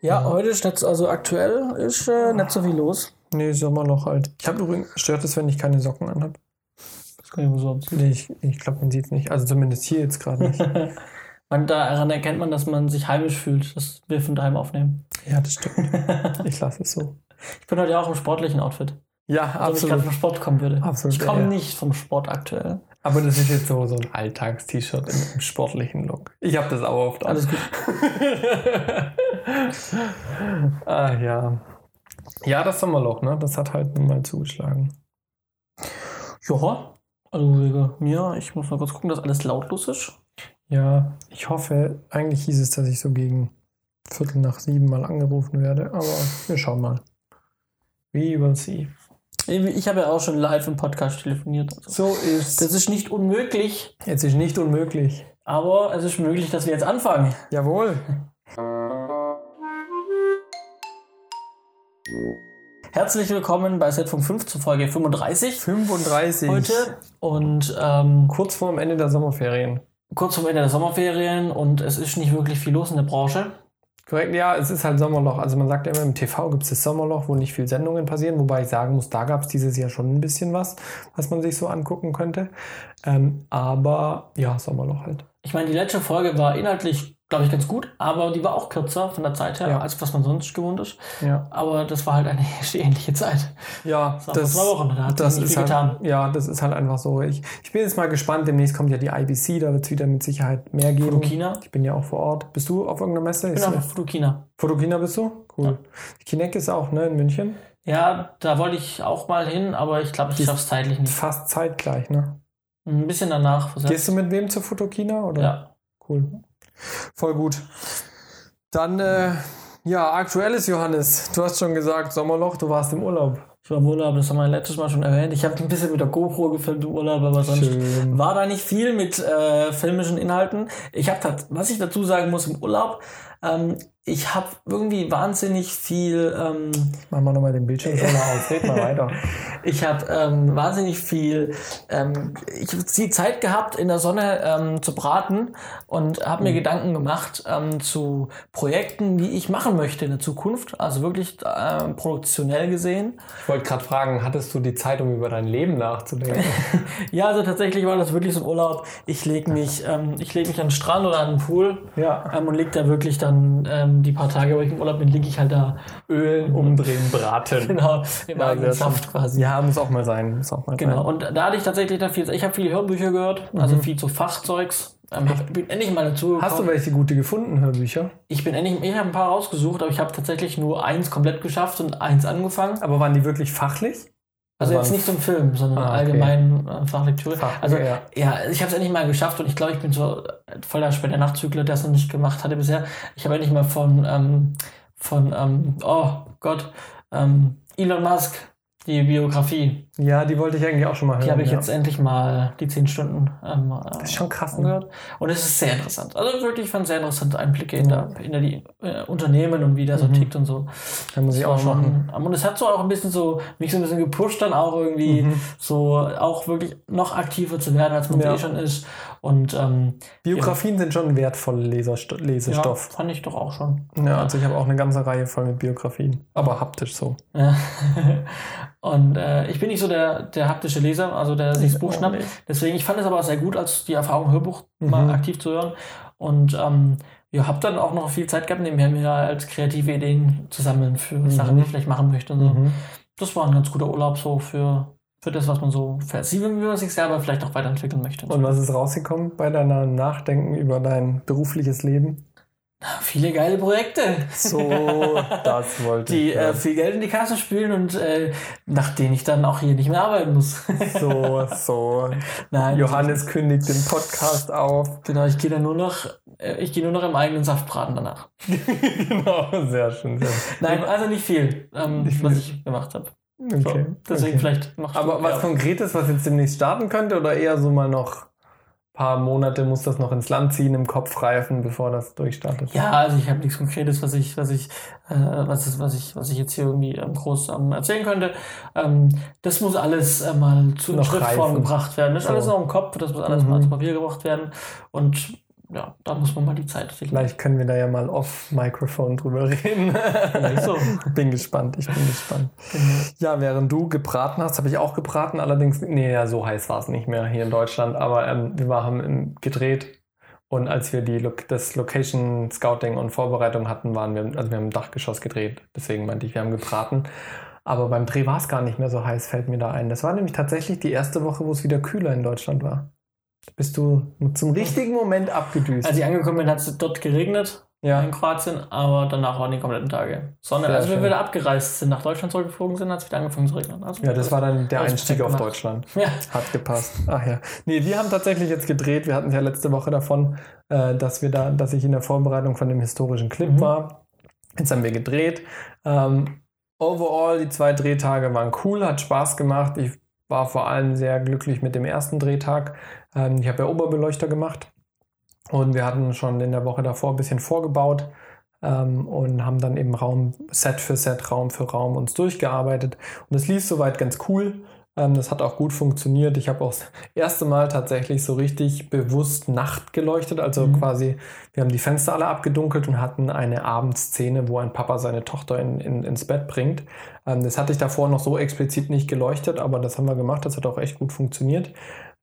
Ja, heute ist nicht, also aktuell ist äh, nicht so viel los. Nee, Sommerloch halt. Ich habe übrigens, stört es, wenn ich keine Socken anhabe? Das kann ich wohl so Nee, ich, ich glaube, man sieht es nicht. Also zumindest hier jetzt gerade nicht. man, Daran erkennt man, dass man sich heimisch fühlt, dass wir von daheim aufnehmen. ja, das stimmt. Ich lasse es so. Ich bin heute ja auch im sportlichen Outfit. Ja, Als ob ich absolut. gerade vom Sport kommen würde. Absolut, ich komme ja. nicht vom Sport aktuell. Aber das ist jetzt so, so ein Alltagst-T-Shirt im, im sportlichen Look. Ich habe das auch oft an. Alles gut. ah, ja. Ja, das Sommerloch, ne? Das hat halt nun mal zugeschlagen. Ja, also mir, ich muss mal kurz gucken, dass alles lautlos ist. Ja, ich hoffe, eigentlich hieß es, dass ich so gegen Viertel nach sieben mal angerufen werde, aber wir schauen mal. We will see. Ich habe ja auch schon live im Podcast telefoniert. Also. So ist Das ist nicht unmöglich, Jetzt ist nicht unmöglich. aber es ist möglich, dass wir jetzt anfangen. Jawohl. Herzlich willkommen bei Setfunk 5 zur Folge 35 35. heute und ähm, Kurz vor dem Ende der Sommerferien. kurz vor Ende der Sommerferien und es ist nicht wirklich viel los in der Branche. Korrekt, ja, es ist halt Sommerloch. Also man sagt ja immer, im TV gibt es das Sommerloch, wo nicht viel Sendungen passieren, wobei ich sagen muss, da gab es dieses Jahr schon ein bisschen was, was man sich so angucken könnte. Ähm, aber ja, Sommerloch halt. Ich meine, die letzte Folge war inhaltlich, glaube ich, ganz gut, aber die war auch kürzer von der Zeit her, Ja. als was man sonst gewohnt ist. Ja, Aber das war halt eine ähnliche Zeit. ja Das zwei Wochen, da hat das ist halt, getan. Ja, das ist halt einfach so. Ich, ich bin jetzt mal gespannt, demnächst kommt ja die IBC, da wird es wieder mit Sicherheit mehr geben. Fotokina? Ich bin ja auch vor Ort. Bist du auf irgendeiner Messe? Ich bin ja- auf Fotokina. Fotokina bist du? Cool. Ja. Die Kinect ist auch, ne, in München. Ja, da wollte ich auch mal hin, aber ich glaube, ich schaffe es zeitlich nicht. Fast zeitgleich, ne? Ein bisschen danach. versetzt. Gehst du mit wem zur Fotokina? Oder? Ja. Cool. Voll gut. Dann, äh, ja, aktuelles Johannes. Du hast schon gesagt, Sommerloch, du warst im Urlaub. Ich war im Urlaub, das haben wir letztes Mal schon erwähnt. Ich habe ein bisschen mit der GoPro gefilmt im Urlaub, aber sonst Schön. war da nicht viel mit äh, filmischen Inhalten. Ich habe, was ich dazu sagen muss im Urlaub, ähm, ich habe irgendwie wahnsinnig viel, ähm, Machen wir nochmal den Bildschirm schon mal aus. Red mal weiter. ich habe ähm, wahnsinnig viel, ähm, ich habe die Zeit gehabt, in der Sonne ähm, zu braten und habe mir Gedanken gemacht ähm, zu Projekten, die ich machen möchte in der Zukunft. Also wirklich äh, produktionell gesehen. Ich wollte gerade fragen, hattest du die Zeit, um über dein Leben nachzudenken? Ja, also tatsächlich war das wirklich so ein Urlaub. Ich lege mich, ähm, ich leg mich an den Strand oder an den Pool ja. ähm, und leg da wirklich dann ähm, die paar Tage, wo ich im Urlaub bin, liege ich halt da ölen um Umdrehen, braten. genau im Ja, eigenen. Saft quasi. Ja, muss auch mal sein. Muss auch mal Genau. sein. Und da hatte ich tatsächlich dann viel, ich habe viele Hörbücher gehört, also viel zu Fachzeugs. Ähm, ich bin endlich mal dazu Hast du welche gute gefunden, Hörbücher? Ich bin endlich, ich habe ein paar rausgesucht, aber ich habe tatsächlich nur eins komplett geschafft und eins angefangen. Aber waren die wirklich fachlich? Also jetzt nicht zum Film, sondern Ah, okay. allgemein äh, Fachlektüre. Fach, also ja. ja, ich habe es endlich mal geschafft und ich glaube, ich bin so voll der später Nachzügler, der es noch nicht gemacht hatte bisher. Ich habe endlich mal von ähm, von ähm, oh Gott ähm, Elon Musk die Biografie. Ja, die wollte ich eigentlich auch schon mal hören. Die habe ich ja. jetzt endlich mal die zehn Stunden ähm, Das ist schon krass, ne? angehört. Und es ist sehr interessant. Also wirklich fand sehr interessante Einblicke in, der, in der, die äh, Unternehmen und wie der so Mhm. tickt und so. Da muss ich Das auch machen. schon, und es hat so auch ein bisschen so, mich so ein bisschen gepusht, dann auch irgendwie Mhm. so auch wirklich noch aktiver zu werden, als man Ja. eh schon ist. Und ähm, Biografien sind schon wertvoll Lesersto ja, Lesestoff. fand ich doch auch schon. Ja. also ich habe auch eine ganze Reihe voll mit Biografien. Aber haptisch so. Und äh, ich bin nicht so der, der haptische Leser, also der sich das Buch schnappt. Deswegen, ich fand es aber sehr gut, als die Erfahrung Hörbuch Mhm. mal aktiv zu hören. Und ähm, ja, habe dann auch noch viel Zeit gehabt, nebenher mir als kreative Ideen zu sammeln für Sachen, die ich vielleicht machen möchte und so. Mhm. Das war ein ganz guter Urlaub so für, für das, was man so wie man sich selber vielleicht auch weiterentwickeln möchte. Und was ist rausgekommen bei deiner Nachdenken über dein berufliches Leben? Viele geile Projekte, So, das wollte die ich. äh, hören. viel Geld in die Kasse spülen und äh, nach denen ich dann auch hier nicht mehr arbeiten muss. so, so. Nein, Johannes kündigt den Podcast auf. Genau, ich gehe dann nur noch, äh, ich gehe nur noch im eigenen Saft braten danach. genau, sehr schön. Sehr schön. Nein, also nicht viel, ähm, Nicht was ich gemacht habe. Okay. So, deswegen okay. vielleicht noch. Aber was. Konkretes, was jetzt demnächst starten könnte, oder eher so mal noch paar Monate muss das noch ins Land ziehen, im Kopf reifen, bevor das durchstartet? Ja, also ich habe nichts Konkretes, was ich, was ich, äh, was, ist, was ich, was ich jetzt hier irgendwie ähm, groß ähm, erzählen könnte. Ähm, das muss alles äh, mal zu Noch Schriftform reifen. gebracht werden. Das ist So. alles noch im Kopf, das muss alles Mhm. mal zu Papier gebracht werden. Und ja, da muss man mal die Zeit finden. Vielleicht können wir da ja mal off-Mikrofon drüber reden. So. bin gespannt, ich bin gespannt. Ja, während du gebraten hast, habe ich auch gebraten. Allerdings, nee, ja, so heiß war es nicht mehr hier in Deutschland. Aber ähm, wir haben gedreht und als wir die das Location Scouting und Vorbereitung hatten, waren wir, also wir haben im Dachgeschoss gedreht. Deswegen meinte ich, wir haben gebraten. Aber beim Dreh war es gar nicht mehr so heiß, fällt mir da ein. Das war nämlich tatsächlich die erste Woche, wo es wieder kühler in Deutschland war. Bist du zum richtigen Moment abgedüst. Als ich angekommen bin, hat es dort geregnet ja. in Kroatien, aber danach waren die kompletten Tage Sonne. Sehr also wenn wir wieder abgereist sind, nach Deutschland zurückgeflogen sind, hat es wieder angefangen zu regnen. Also, Ja, das war dann der Alles Einstieg auf gemacht. Deutschland. Ja. Hat gepasst. Ach ja. Nee, wir haben tatsächlich jetzt gedreht. Wir hatten es ja letzte Woche davon, äh, dass wir da, dass ich in der Vorbereitung von dem historischen Clip Mhm. war. Jetzt haben wir gedreht. Ähm, overall, die zwei Drehtage waren cool, hat Spaß gemacht. Ich war vor allem sehr glücklich mit dem ersten Drehtag. Ähm, ich habe ja Oberbeleuchter gemacht und wir hatten schon in der Woche davor ein bisschen vorgebaut ähm, und haben dann eben Raum, Set für Set, Raum für Raum uns durchgearbeitet. Und es lief soweit ganz cool. Ähm, das hat auch gut funktioniert. Ich habe auch das erste Mal tatsächlich so richtig bewusst Nacht geleuchtet. Also Mhm. quasi, wir haben die Fenster alle abgedunkelt und hatten eine Abendszene, wo ein Papa seine Tochter in, in, ins Bett bringt. Ähm, das hatte ich davor noch so explizit nicht geleuchtet, aber das haben wir gemacht. Das hat auch echt gut funktioniert.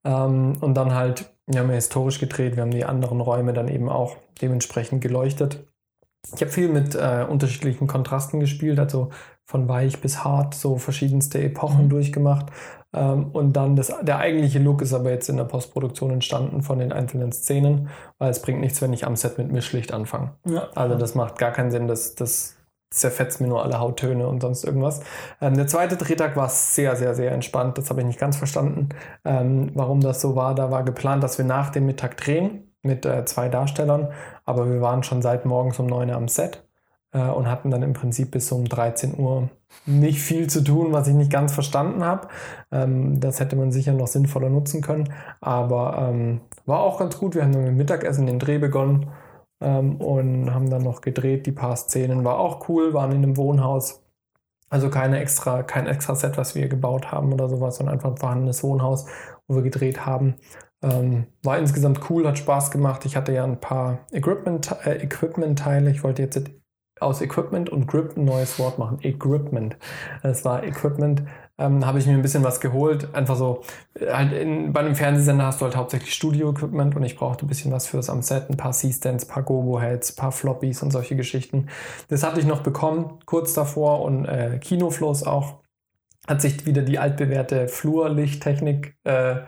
Ähm, und dann halt, wir haben ja historisch gedreht, wir haben die anderen Räume dann eben auch dementsprechend geleuchtet. Ich habe viel mit äh, unterschiedlichen Kontrasten gespielt, also von weich bis hart, so verschiedenste Epochen Mhm. durchgemacht. Ähm, und dann das, der eigentliche Look ist aber jetzt in der Postproduktion entstanden von den einzelnen Szenen, weil es bringt nichts, wenn ich am Set mit Mischlicht anfange. Ja. Also das macht gar keinen Sinn, das, das zerfetzt mir nur alle Hauttöne und sonst irgendwas. Ähm, der zweite Drehtag war sehr, sehr, sehr entspannt. Das habe ich nicht ganz verstanden, ähm, warum das so war. Da war geplant, dass wir nach dem Mittag drehen mit äh, zwei Darstellern, aber wir waren schon seit morgens um 9 Uhr am Set äh, und hatten dann im Prinzip bis um 13 Uhr nicht viel zu tun, was ich nicht ganz verstanden habe. Ähm, das hätte man sicher noch sinnvoller nutzen können, aber ähm, war auch ganz gut. Wir haben dann mit Mittagessen den Dreh begonnen ähm, und haben dann noch gedreht. Die paar Szenen war auch cool, waren in einem Wohnhaus. Also keine extra, kein extra Set, was wir gebaut haben oder sowas, sondern einfach ein vorhandenes Wohnhaus, wo wir gedreht haben. Ähm, war insgesamt cool, hat Spaß gemacht. Ich hatte ja ein paar Equipment, äh, Equipment-Teile. Ich wollte jetzt aus Equipment und Grip ein neues Wort machen. Equipment. Es war Equipment. Ähm, habe ich mir ein bisschen was geholt. Einfach so, äh, halt in, bei einem Fernsehsender hast du halt hauptsächlich Studio-Equipment und ich brauchte ein bisschen was fürs am Set. Ein paar C-Stands, ein paar Gogo-Heads, ein paar Floppies und solche Geschichten. Das hatte ich noch bekommen, kurz davor und äh, Kinoflows auch. Hat sich wieder die altbewährte Flurlichttechnik äh,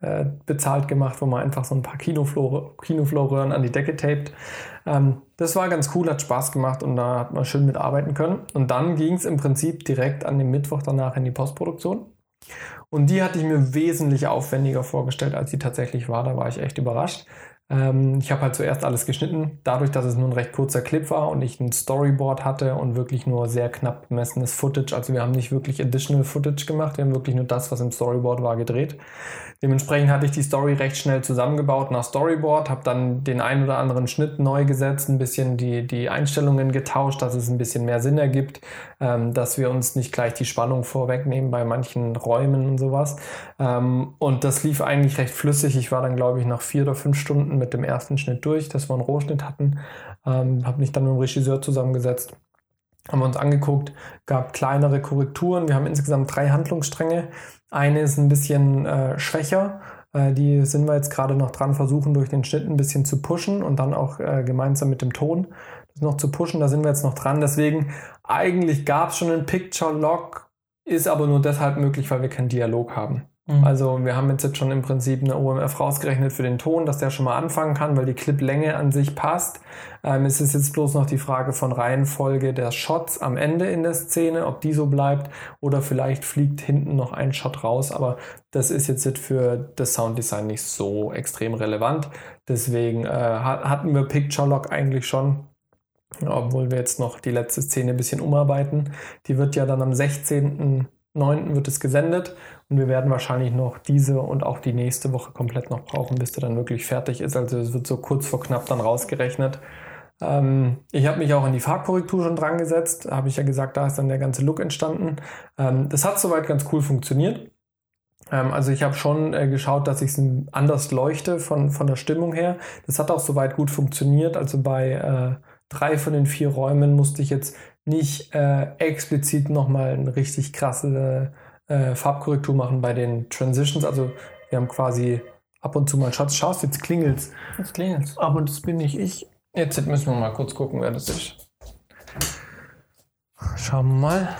äh, bezahlt gemacht, wo man einfach so ein paar Kinoflow- Kinoflow-Röhren an die Decke taped. Ähm, das war ganz cool, hat Spaß gemacht und da hat man schön mitarbeiten können. Und dann ging es im Prinzip direkt an dem Mittwoch danach in die Postproduktion. Und die hatte ich mir wesentlich aufwendiger vorgestellt, als sie tatsächlich war. Da war ich echt überrascht. Ähm, ich habe halt zuerst alles geschnitten. Dadurch, dass es nur ein recht kurzer Clip war und ich ein Storyboard hatte und wirklich nur sehr knapp bemessenes Footage. Also wir haben nicht wirklich Additional Footage gemacht. Wir haben wirklich nur das, was im Storyboard war, gedreht. Dementsprechend hatte ich die Story recht schnell zusammengebaut nach Storyboard, habe dann den einen oder anderen Schnitt neu gesetzt, ein bisschen die, die Einstellungen getauscht, dass es ein bisschen mehr Sinn ergibt, ähm, dass wir uns nicht gleich die Spannung vorwegnehmen bei manchen Räumen und sowas. Ähm, und das lief eigentlich recht flüssig. Ich war dann, glaube ich, nach vier oder fünf Stunden mit dem ersten Schnitt durch, dass wir einen Rohschnitt hatten. Ähm, habe mich dann mit dem Regisseur zusammengesetzt haben wir uns angeguckt, gab kleinere Korrekturen. Wir haben insgesamt drei Handlungsstränge. Eine ist ein bisschen äh, schwächer. Äh, die sind wir jetzt gerade noch dran, versuchen durch den Schnitt ein bisschen zu pushen und dann auch äh, gemeinsam mit dem Ton das noch zu pushen. Da sind wir jetzt noch dran. Deswegen, eigentlich gab es schon einen Picture-Log, ist aber nur deshalb möglich, weil wir keinen Dialog haben. Mhm. Also wir haben jetzt schon im Prinzip eine OMF rausgerechnet für den Ton, dass der schon mal anfangen kann, weil die Cliplänge an sich passt. Ähm, es ist jetzt bloß noch die Frage von Reihenfolge der Shots am Ende in der Szene, ob die so bleibt oder vielleicht fliegt hinten noch ein Shot raus. Aber das ist jetzt für das Sounddesign nicht so extrem relevant. Deswegen äh, ha- hatten wir Picture Lock eigentlich schon. Obwohl wir jetzt noch die letzte Szene ein bisschen umarbeiten. Die wird ja dann am 16.09. wird es gesendet und wir werden wahrscheinlich noch diese und auch die nächste Woche komplett noch brauchen, bis der dann wirklich fertig ist. Also es wird so kurz vor knapp dann rausgerechnet. Ähm, ich habe mich auch in die Farbkorrektur schon dran gesetzt. Habe ich ja gesagt, da ist dann der ganze Look entstanden. Ähm, das hat soweit ganz cool funktioniert. Ähm, also ich habe schon äh, geschaut, dass ich es anders leuchte von, von der Stimmung her. Das hat auch soweit gut funktioniert. Also bei äh, drei von den vier Räumen musste ich jetzt nicht äh, explizit nochmal eine richtig krasse äh, Farbkorrektur machen bei den Transitions. Also wir haben quasi ab und zu mal, Schatz, schaust, jetzt klingelt's. Jetzt klingelt's. Aber das bin nicht ich. Jetzt müssen wir mal kurz gucken, wer das ist. Schauen wir mal.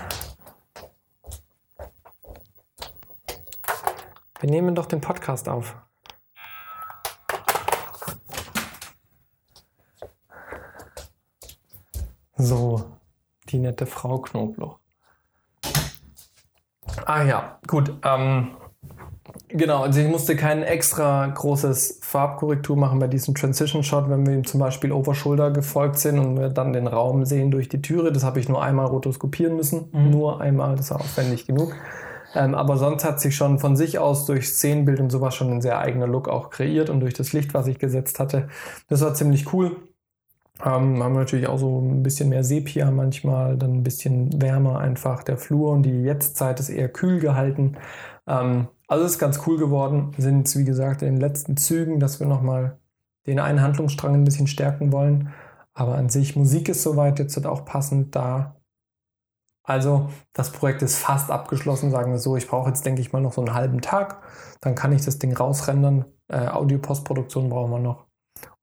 Wir nehmen doch den Podcast auf. So, die nette Frau Knoblauch. Ah ja, gut. Ähm, genau, also ich musste kein extra großes Farbkorrektur machen bei diesem Transition Shot, wenn wir ihm zum Beispiel Overshoulder gefolgt sind und wir dann den Raum sehen durch die Türe. Das habe ich nur einmal rotoskopieren müssen. Mhm. Nur einmal, das war aufwendig genug. Ähm, aber sonst hat sich schon von sich aus durch Szenenbild und sowas schon ein sehr eigener Look auch kreiert und durch das Licht, was ich gesetzt hatte. Das war ziemlich cool. Ähm, haben wir natürlich auch so ein bisschen mehr Sepia manchmal, dann ein bisschen wärmer einfach der Flur und die Jetztzeit ist eher kühl gehalten. Ähm, also ist ganz cool geworden. Sind wie gesagt, in den letzten Zügen, dass wir nochmal den einen Handlungsstrang ein bisschen stärken wollen. Aber an sich, Musik ist soweit jetzt auch passend da. Also das Projekt ist fast abgeschlossen, sagen wir so. Ich brauche jetzt, denke ich mal, noch so einen halben Tag. Dann kann ich das Ding rausrendern. Äh, Audio-Postproduktion brauchen wir noch.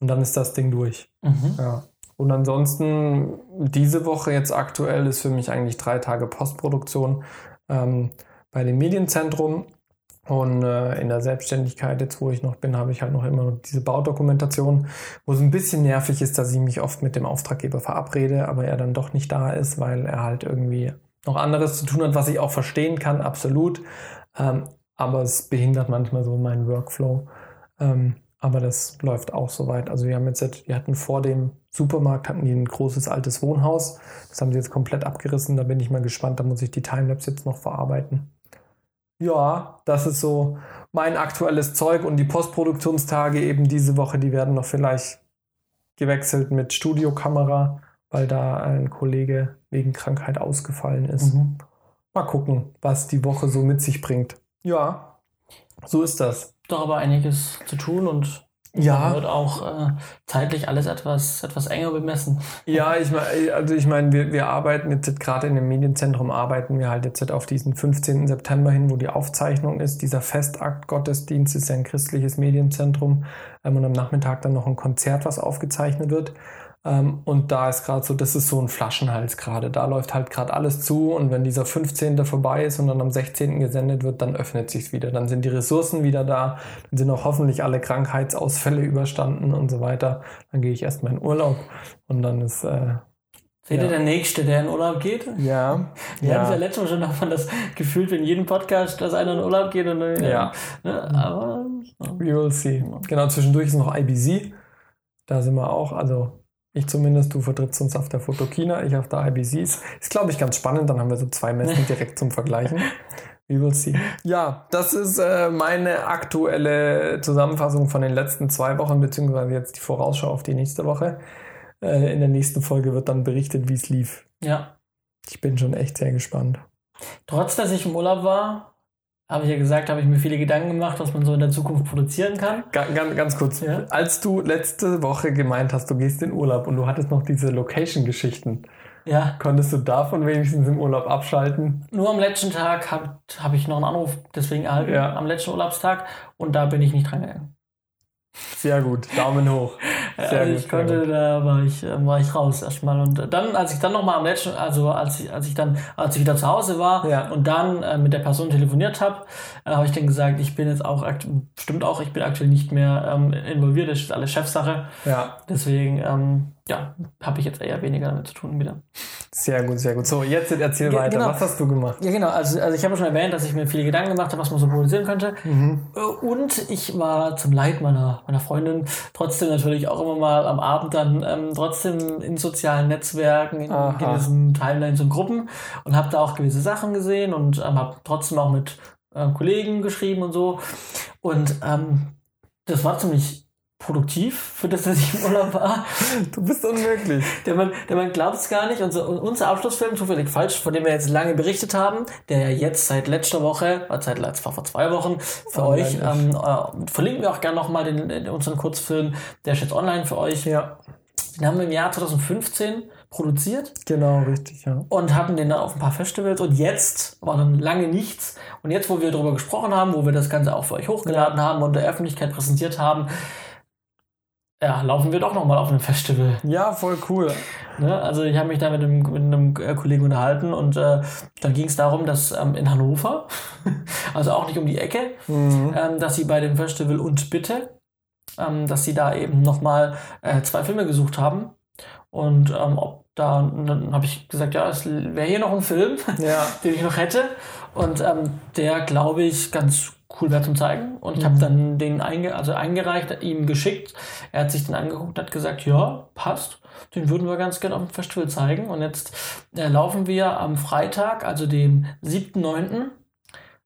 Und dann ist das Ding durch. Mhm. Ja. Und ansonsten, diese Woche jetzt aktuell ist für mich eigentlich drei Tage Postproduktion ähm, bei dem Medienzentrum. Und äh, in der Selbstständigkeit, jetzt wo ich noch bin, habe ich halt noch immer diese Baudokumentation, wo es ein bisschen nervig ist, dass ich mich oft mit dem Auftraggeber verabrede, aber er dann doch nicht da ist, weil er halt irgendwie noch anderes zu tun hat, was ich auch verstehen kann, absolut. Ähm, aber es behindert manchmal so meinen Workflow. Ähm, aber das läuft auch soweit. Also wir haben jetzt, wir hatten vor dem Supermarkt hatten die ein großes altes Wohnhaus. Das haben sie jetzt komplett abgerissen. Da bin ich mal gespannt. Da muss ich die Timelapse jetzt noch verarbeiten ja, das ist so mein aktuelles Zeug und die Postproduktionstage eben diese Woche, die werden noch vielleicht gewechselt mit Studiokamera, weil da ein Kollege wegen Krankheit ausgefallen ist. Mhm. Mal gucken, was die Woche so mit sich bringt. Ja, so ist das. Doch aber einiges zu tun und ja. wird auch äh, zeitlich alles etwas, etwas enger bemessen. Ja, ich meine, also ich meine, wir, wir arbeiten jetzt gerade in dem Medienzentrum, arbeiten wir halt jetzt auf diesen 15. September hin, wo die Aufzeichnung ist. Dieser Festakt-Gottesdienst ist ja ein christliches Medienzentrum ähm, und am Nachmittag dann noch ein Konzert, was aufgezeichnet wird. Ähm, und da ist gerade so, das ist so ein Flaschenhals gerade. Da läuft halt gerade alles zu und wenn dieser 15. vorbei ist und dann am 16. gesendet wird, dann öffnet sich's wieder. Dann sind die Ressourcen wieder da, dann sind auch hoffentlich alle Krankheitsausfälle überstanden und so weiter. Dann gehe ich erstmal in Urlaub und dann ist äh, Seht ihr der Nächste, der in Urlaub geht? Ja. Wir ja. hatten ja letztes Mal schon davon das gefühlt in jedem Podcast, dass einer in Urlaub geht und äh, ja. Ne, aber we will see. Genau, zwischendurch ist noch IBC. Da sind wir auch, also ich zumindest, du vertrittst uns auf der Fotokina, ich auf der IBCs. Ist, glaube ich, ganz spannend. Dann haben wir so zwei Messen direkt zum Vergleichen. We will see. Ja, das ist äh, meine aktuelle Zusammenfassung von den letzten zwei Wochen, beziehungsweise jetzt die Vorausschau auf die nächste Woche. Äh, in der nächsten Folge wird dann berichtet, wie es lief. Ja. Ich bin schon echt sehr gespannt. Trotz, dass ich im Urlaub war, habe ich ja gesagt, habe ich mir viele Gedanken gemacht, was man so in der Zukunft produzieren kann. Ganz, ganz, kurz, ja? als du letzte Woche gemeint hast, du gehst in Urlaub und du hattest noch diese Location-Geschichten, ja. konntest du davon wenigstens im Urlaub abschalten? Nur am letzten Tag habe hab ich noch einen Anruf deswegen erhalten, ja. am letzten Urlaubstag und da bin ich nicht dran gegangen. Sehr gut, Daumen hoch. Sehr also gut, ich konnte, gut. da war ich, äh, war ich raus erstmal. Und dann, als ich dann nochmal am letzten, also als ich, als ich dann, als ich wieder zu Hause war ja. und dann äh, mit der Person telefoniert habe, äh, habe ich dann gesagt, ich bin jetzt auch, stimmt auch, ich bin aktuell nicht mehr ähm, involviert, das ist alles Chefsache. Ja. Deswegen, ähm, ja, habe ich jetzt eher weniger damit zu tun wieder. Sehr gut, sehr gut. So, jetzt erzähl weiter. Genau. Was hast du gemacht? Ja, genau. Also, also ich habe schon erwähnt, dass ich mir viele Gedanken gemacht habe, was man so produzieren könnte. Mhm. Äh, und ich war zum Leid meiner, meiner Freundin trotzdem natürlich auch immer mal am Abend dann ähm, trotzdem in sozialen Netzwerken, in Aha. gewissen Timelines und Gruppen und habe da auch gewisse Sachen gesehen und ähm, habe trotzdem auch mit ähm, Kollegen geschrieben und so. Und ähm, das war ziemlich produktiv, für das, dass ich im Urlaub war. Du bist unmöglich. Der Mann, der Mann glaubt es gar nicht. Unser, unser Abschlussfilm, zufällig falsch, von dem wir jetzt lange berichtet haben, der ja jetzt seit letzter Woche, äh, seit letzter vor zwei Wochen für Online euch, ähm, äh, verlinken wir auch gerne nochmal den, den, unseren Kurzfilm, der ist jetzt online für euch. Ja, Den haben wir im Jahr 2015 produziert genau, richtig, ja. und hatten den dann auf ein paar Festivals und jetzt war dann lange nichts und jetzt, wo wir darüber gesprochen haben, wo wir das Ganze auch für euch hochgeladen haben und der Öffentlichkeit präsentiert haben, ja, laufen wir doch nochmal auf einem Festival. Ja, voll cool. Ne? Also ich habe mich da mit einem, mit einem äh, Kollegen unterhalten und äh, dann ging es darum, dass ähm, in Hannover, also auch nicht um die Ecke, Mhm. ähm, dass sie bei dem Festival und bitte, ähm, dass sie da eben nochmal äh, zwei Filme gesucht haben. Und ähm, ob da, dann habe ich gesagt, ja, es wäre hier noch ein Film, Ja. den ich noch hätte. Und ähm, der, glaube ich, ganz cool wäre zum Zeigen. Und ich Mhm. habe dann den einge also eingereicht, ihm geschickt. Er hat sich den angeguckt und hat gesagt, ja, passt. Den würden wir ganz gerne auf dem Festival zeigen. Und jetzt äh, laufen wir am Freitag, also dem 7.9.,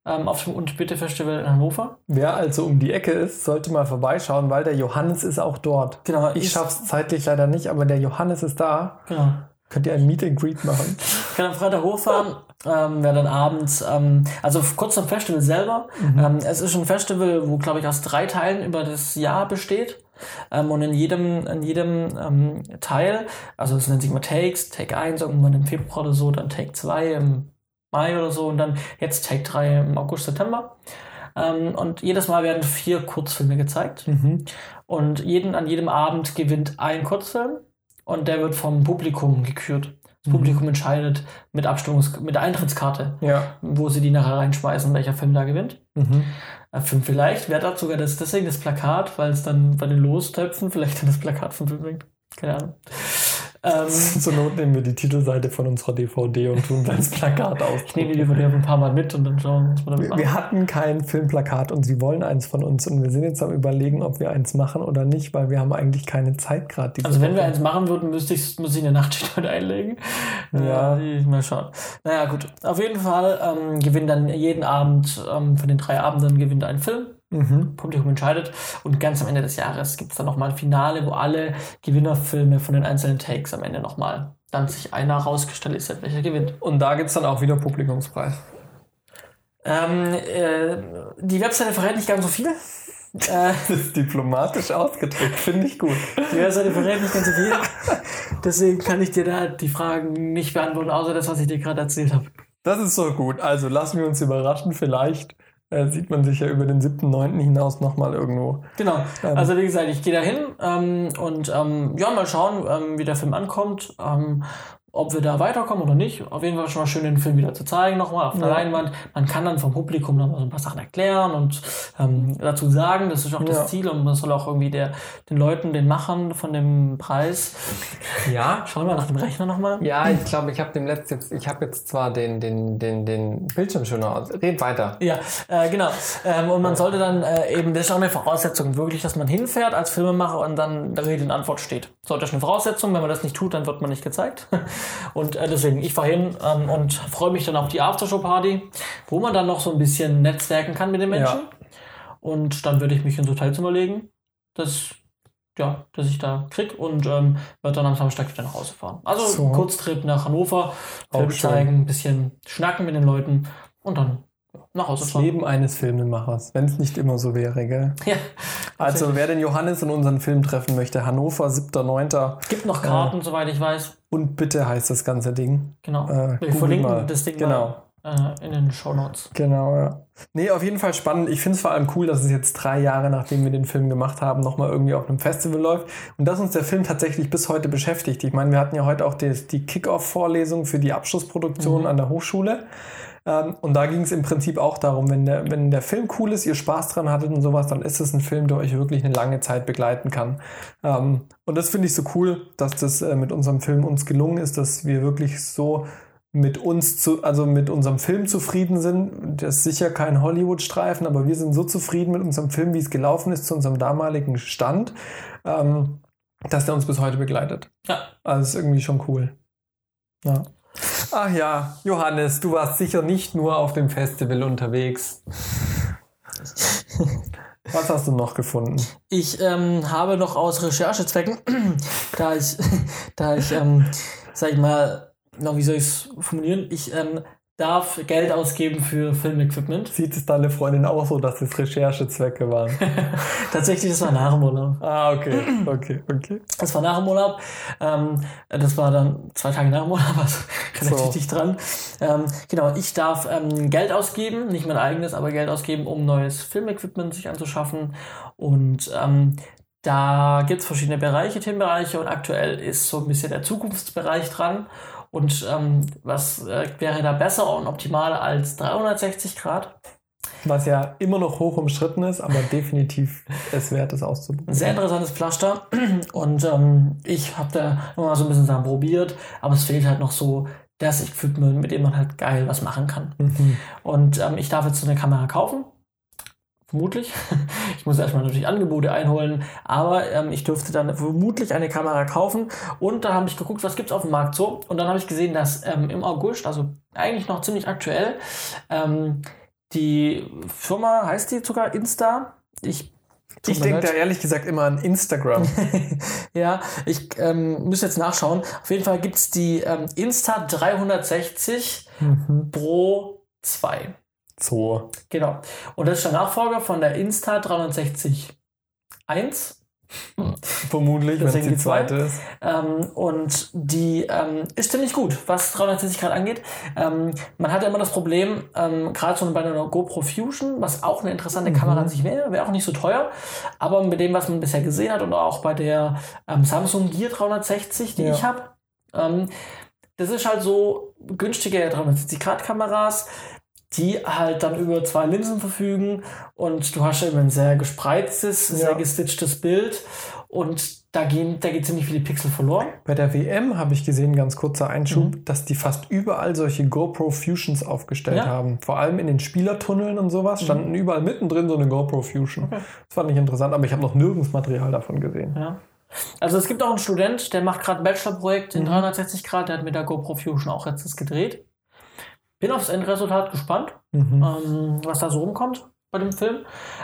ähm, auf dem Und Bitte Festival in Hannover. Wer also um die Ecke ist, sollte mal vorbeischauen, weil der Johannes ist auch dort. Genau, Ich ist- schaff's zeitlich leider nicht, aber der Johannes ist da. Genau. Könnt ihr ein Meet and Greet machen? Ich kann am Freitag hochfahren, ähm, werde dann abends, ähm, also kurz zum Festival selber. Ähm, es ist ein Festival, wo, glaube ich, aus drei Teilen über das Jahr besteht. Ähm, und in jedem, in jedem ähm, Teil, also es nennt sich immer Takes, Take 1 irgendwann im Februar oder so, dann Take 2 im Mai oder so und dann jetzt Take 3 im August, September. Ähm, und jedes Mal werden vier Kurzfilme gezeigt. Mhm. Und jeden, an jedem Abend gewinnt ein Kurzfilm und der wird vom Publikum gekürt. Das Publikum entscheidet mit Abstimmungs mit der Eintrittskarte, Ja. wo sie die nachher reinschmeißen, welcher Film da gewinnt. Mhm. Äh, Film vielleicht, wer hat sogar das, deswegen das Plakat, weil es dann bei den Lostöpfen vielleicht dann das Plakat vom Film bringt. Keine Ahnung. Ähm, Zur Not nehmen wir die Titelseite von unserer DVD und tun dann das Plakat aus. ich nehme die DVD ein paar Mal mit und dann schauen wir, was wir damit Wir, machen. wir hatten kein Filmplakat und sie wollen eins von uns und wir sind jetzt am überlegen, ob wir eins machen oder nicht, weil wir haben eigentlich keine Zeit gerade. Also wenn wir eins machen würden, müsste ich, müsste ich eine Nachtschicht heute einlegen. Ja. Äh, mal schauen. Naja, gut. Auf jeden Fall ähm, gewinnt dann jeden Abend, ähm, von den drei Abenden gewinnt ein Film. Mhm. Publikum entscheidet. Und ganz am Ende des Jahres gibt es dann nochmal ein Finale, wo alle Gewinnerfilme von den einzelnen Takes am Ende nochmal dann sich einer rausgestellt ist, welcher gewinnt. Und da gibt es dann auch wieder Publikumspreis. Ähm, äh, die Webseite verrät nicht ganz so viel. äh, Das ist diplomatisch ausgedrückt, finde ich gut. die Webseite verrät nicht ganz so viel. Deswegen kann ich dir da die Fragen nicht beantworten, außer das, was ich dir gerade erzählt habe. Das ist so gut. Also lassen wir uns überraschen. Vielleicht äh, sieht man sich ja über den 7.9. hinaus nochmal irgendwo. Genau. Ähm. Also wie gesagt, ich gehe da hin ähm, und ähm, ja, mal schauen, ähm, wie der Film ankommt. Ob wir da weiterkommen oder nicht. Auf jeden Fall schon mal schön den Film wieder zu zeigen, nochmal auf der Ja. Leinwand. Man kann dann vom Publikum noch mal so ein paar Sachen erklären und ähm, dazu sagen, das ist auch Ja. das Ziel und man soll auch irgendwie der, den Leuten, den Machern von dem Preis. Ja. Schauen wir nach dem Rechner nochmal. Ja, ich glaube, ich habe dem letzten jetzt, ich habe jetzt zwar den, den, den, den Bildschirm schon aus. Red weiter. Ja, äh, genau. Ähm, und man sollte dann äh, eben, das ist auch eine Voraussetzung, wirklich, dass man hinfährt als Filmemacher und dann Rede und Antwort steht. So, das ist eine Voraussetzung. Wenn man das nicht tut, dann wird man nicht gezeigt. Und äh, deswegen, ich fahre hin ähm, und freue mich dann auf die Aftershow-Party, wo man dann noch so ein bisschen netzwerken kann mit den Menschen. Und dann würde ich mich ins Hotelzimmer legen, das, ja, das ich da krieg und ähm, wird dann am Samstag wieder nach Hause fahren. Also So. Kurztrip nach Hannover, Film zeigen, ein bisschen schnacken mit den Leuten und dann ja, nach Hause Das fahren. Leben eines Filmemachers, wenn es nicht immer so wäre, gell? Ja, Also, wer den Johannes in unseren Film treffen möchte, Hannover, 7.9. gibt noch Karten, soweit ich weiß. Und bitte heißt das ganze Ding. Genau. Äh, Wir verlinken mal. das Ding Genau. mal äh, in den Show Notes. Genau, ja. Nee, auf jeden Fall spannend. Ich finde es vor allem cool, dass es jetzt drei Jahre, nachdem wir den Film gemacht haben, nochmal irgendwie auf einem Festival läuft. Und dass uns der Film tatsächlich bis heute beschäftigt. Ich meine, wir hatten ja heute auch die, die Kick-Off-Vorlesung für die Abschlussproduktion Mhm. an der Hochschule. Ähm, und da ging es im Prinzip auch darum, wenn der, wenn der Film cool ist, ihr Spaß dran hattet und sowas, dann ist es ein Film, der euch wirklich eine lange Zeit begleiten kann. Ähm, und das finde ich so cool, dass das äh, mit unserem Film uns gelungen ist, dass wir wirklich so mit uns zu, also mit unserem Film zufrieden sind. Das ist sicher kein Hollywood-Streifen, aber wir sind so zufrieden mit unserem Film, wie es gelaufen ist zu unserem damaligen Stand, ähm, dass der uns bis heute begleitet. Ja. Also ist irgendwie schon cool. Ja. Ach ja, Johannes, du warst sicher nicht nur auf dem Festival unterwegs. Was hast du noch gefunden? Ich ähm, habe noch aus Recherchezwecken, da ich, da ich, ähm, sag ich mal, na, wie soll ich es formulieren? Ich ähm, darf Geld ausgeben für Filmequipment. Sieht es deine Freundin auch so, dass es Recherchezwecke waren? Tatsächlich, das war nach dem Urlaub. ah, okay, okay, okay. Das war nach dem Urlaub. Ähm, das war dann zwei Tage nach dem Urlaub, also relativ So. dicht dran. Ähm, genau, ich darf ähm, Geld ausgeben, nicht mein eigenes, aber Geld ausgeben, um neues Filmequipment sich anzuschaffen. Und ähm, da gibt es verschiedene Bereiche, Themenbereiche und aktuell ist so ein bisschen der Zukunftsbereich dran. Und ähm, was äh, wäre da besser und optimaler als 360 Grad? Was ja immer noch hoch umstritten ist, aber definitiv es wert ist auszuprobieren. sehr interessantes Pflaster und ähm, ich habe da mal so ein bisschen Sachen probiert, aber es fehlt halt noch so das Equipment, mit dem man halt geil was machen kann. Mhm. Und ähm, ich darf jetzt so eine Kamera kaufen. Vermutlich. Ich muss erstmal natürlich Angebote einholen, aber ähm, ich dürfte dann vermutlich eine Kamera kaufen. Und da habe ich geguckt, was gibt's auf dem Markt so. Und dann habe ich gesehen, dass ähm, im August, also eigentlich noch ziemlich aktuell, ähm, die Firma heißt die sogar Insta. Ich tut Ich denke da ehrlich gesagt immer an Instagram. ja, ich ähm, muss jetzt nachschauen. Auf jeden Fall gibt's die ähm, Insta 360 Mhm. Pro 2. So. Genau. Und das ist der Nachfolger von der Insta 360 1. Vermutlich, wenn die die zwei. zweite ist. Ähm, und die ähm, ist ziemlich gut, was 360 Grad angeht. Ähm, man hat ja immer das Problem, ähm, gerade so bei einer GoPro Fusion, was auch eine interessante Kamera an sich wäre, wäre auch nicht so teuer. Aber mit dem, was man bisher gesehen hat und auch bei der ähm, Samsung Gear 360, die Ja. ich habe, ähm, das ist halt so günstige 360-Grad-Kameras, die halt dann über zwei Linsen verfügen und du hast ja immer ein sehr gespreiztes, sehr Ja. gestitchtes Bild und da gehen, da geht ziemlich viele Pixel verloren. Bei der WM habe ich gesehen, ganz kurzer Einschub, dass die fast überall solche GoPro Fusions aufgestellt Ja. haben. Vor allem in den Spielertunneln und sowas standen überall mittendrin so eine GoPro Fusion. Okay. Das fand ich interessant, aber ich habe noch nirgends Material davon gesehen. Ja. Also es gibt auch einen Student, der macht gerade ein Bachelorprojekt in Mhm. 360 Grad, der hat mit der GoPro Fusion auch jetzt das gedreht. Bin aufs Endresultat gespannt, Mhm. ähm, was da so rumkommt bei dem Film.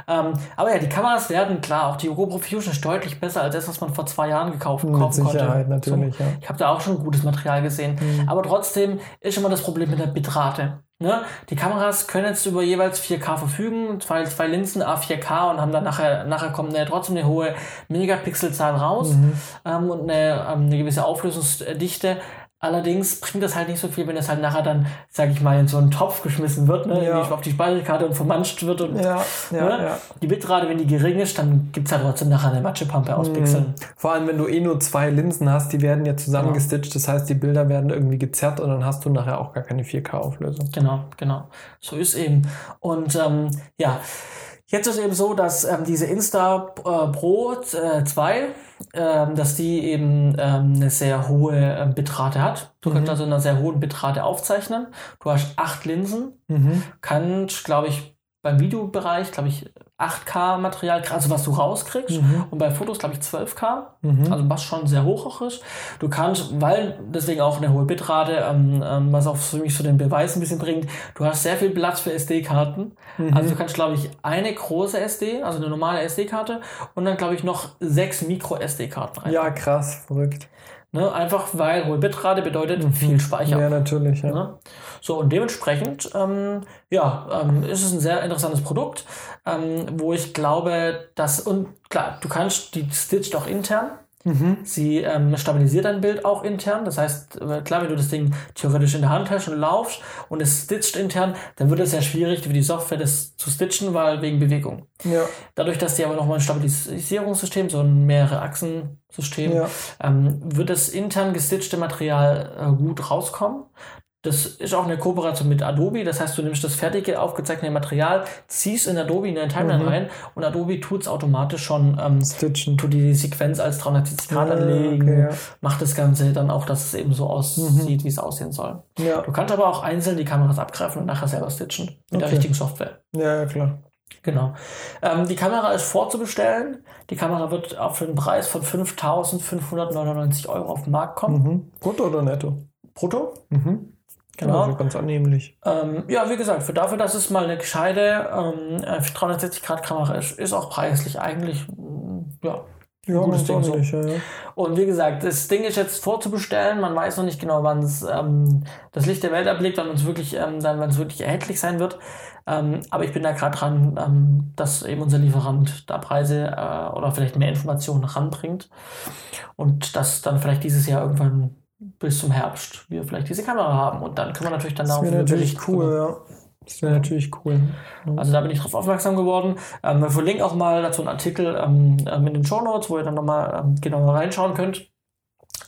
Ähm, aber ja, die Kameras werden klar, auch die GoPro Fusion ist deutlich besser als das, was man vor zwei Jahren gekauft Mit kaufen Sicherheit, konnte. natürlich, ja. Ich habe da auch schon gutes Material gesehen. Mhm. Aber trotzdem ist immer das Problem mit der Bitrate. Ne? Die Kameras können jetzt über jeweils 4K verfügen, zwei, zwei Linsen A4K und haben dann nachher, nachher kommt eine, trotzdem eine hohe Megapixelzahl raus Mhm. ähm, und eine, ähm, eine gewisse Auflösungsdichte. Allerdings bringt das halt nicht so viel, wenn das halt nachher dann, sag ich mal, in so einen Topf geschmissen wird, ne? Ja. die- auf die Speicherkarte und vermanscht wird. Und, Ja, ja, ne? ja. Die Bitrate, wenn die gering ist, dann gibt's halt trotzdem nachher eine Matschepampe aus Pixeln. Vor allem, wenn du eh nur zwei Linsen hast, die werden ja zusammengestitcht, das heißt, die Bilder werden irgendwie gezerrt und dann hast du nachher auch gar keine 4K-Auflösung. Genau, genau. So ist eben. Und ähm, ja, jetzt ist eben so, dass ähm, diese Insta äh, Pro äh, 2, ähm, dass die eben ähm, eine sehr hohe ähm, Bitrate hat. Du kannst also in einer sehr hohen Bitrate aufzeichnen. Du hast acht Linsen, Mhm. kannst, glaube ich, beim Videobereich, glaube ich, 8K-Material, also was du rauskriegst. Mhm. Und bei Fotos, glaube ich, 12K. Mhm. Also was schon sehr hoch auch ist. Du kannst, weil deswegen auch eine hohe Bitrate, ähm, ähm, was auch für mich so den Beweis ein bisschen bringt, du hast sehr viel Platz für SD-Karten. Mhm. Also du kannst, glaube ich, eine große SD, also eine normale SD-Karte und dann, glaube ich, noch sechs Micro-SD-Karten rein. Ja, krass, verrückt. Ne? Einfach weil hohe Bitrate bedeutet viel Speicher. Mhm. Ja, natürlich. Ja. Ne? So, und dementsprechend, ähm, ja, ähm, ist es ein sehr interessantes Produkt, ähm, wo ich glaube, dass, und klar, du kannst, die stitcht auch intern. Mhm. Sie ähm, stabilisiert dein Bild auch intern. Das heißt, äh, klar, wenn du das Ding theoretisch in der Hand hast und laufst und es stitcht intern, dann wird es sehr schwierig für die Software das zu stitchen, weil wegen Bewegung. Ja. Dadurch, dass die aber nochmal ein Stabilisierungssystem, so ein mehrere Achsen-System, Ja. ähm, wird das intern gestitchte Material äh, gut rauskommen. Das ist auch eine Kooperation mit Adobe. Das heißt, du nimmst das fertige, aufgezeichnete Material, ziehst in Adobe in deine Timeline Mhm. rein und Adobe tut es automatisch schon, ähm, Stitchen. tut die Sequenz als 360 Grad Ah, anlegen, okay, ja. macht das Ganze dann auch, dass es eben so aussieht, wie es aussehen soll. Ja. Du kannst aber auch einzeln die Kameras abgreifen und nachher selber stitchen mit der Okay. richtigen Software. ja, ja, klar. Genau. Ähm, die Kamera ist vorzubestellen. Die Kamera wird auf den Preis von 5.599 Euro auf den Markt kommen. Mhm. Brutto oder netto? Brutto. Mhm. Genau. Also ganz annehmlich. Ähm, ja, wie gesagt, für dafür, dass es mal eine gescheite ähm, 360-Grad-Kamera ist, ist auch preislich eigentlich, mm, ja. Ja, gutes Ding so. ja, ja. Und wie gesagt, das Ding ist jetzt vorzubestellen. Man weiß noch nicht genau, wann es ähm, das Licht der Welt erblickt, wann es wirklich, ähm, dann, wenn es wirklich erhältlich sein wird. Ähm, aber ich bin da gerade dran, ähm, dass eben unser Lieferant da Preise äh, oder vielleicht mehr Informationen ranbringt. Und dass dann vielleicht dieses Jahr irgendwann bis zum Herbst wir vielleicht diese Kamera haben. Und dann können wir natürlich dann Das darauf wäre natürlich cool, kümmern. ja. Das wäre natürlich cool. Also da bin ich drauf aufmerksam geworden. Ähm, wir verlinken auch mal dazu einen Artikel ähm, ähm, in den Show Notes, wo ihr dann nochmal ähm, genauer reinschauen könnt.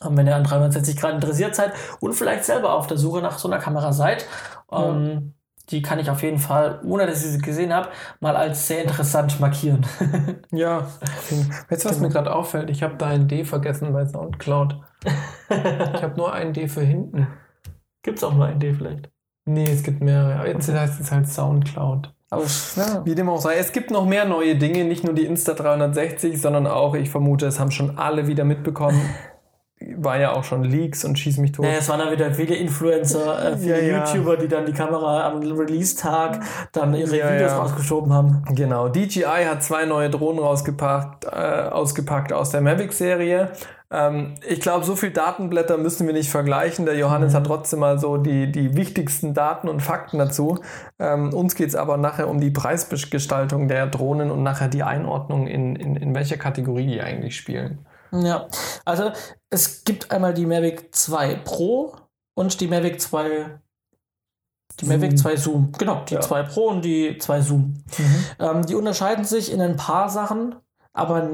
Ähm, wenn ihr an 360 Grad interessiert seid und vielleicht selber auf der Suche nach so einer Kamera seid. Ähm, Die kann ich auf jeden Fall, ohne dass ich sie gesehen habe, mal als sehr interessant markieren. Ja. Weißt du, was mir gerade auffällt? Ich habe da ein D vergessen bei Soundcloud. Ich habe nur ein D für hinten. Gibt es auch nur ein D vielleicht. Nee, es gibt mehrere. Jetzt heißt es halt Soundcloud. Aber ja. Wie dem auch sei. Es gibt noch mehr neue Dinge, nicht nur die Insta360, sondern auch, ich vermute, es haben schon alle wieder mitbekommen. War ja auch schon Leaks und schieß mich tot. Naja, es waren dann wieder viele Influencer, äh, viele Ja, ja. YouTuber, die dann die Kamera am Release-Tag dann ihre Ja, Videos ja. rausgeschoben haben. Genau, DJI hat zwei neue Drohnen rausgepackt, äh, ausgepackt aus der Mavic-Serie. Ähm, ich glaube, so viel Datenblätter müssen wir nicht vergleichen. Der Johannes hat trotzdem mal so die, die wichtigsten Daten und Fakten dazu. Ähm, uns geht es aber nachher um die Preisgestaltung der Drohnen und nachher die Einordnung, in, in, in welcher Kategorie die eigentlich spielen. Ja, also es gibt einmal die Mavic 2 Pro und die Mavic 2 die Zoom. Mavic 2 Zoom. Genau, die Ja. 2 Pro und die 2 Zoom. Ähm, die unterscheiden sich in ein paar Sachen, aber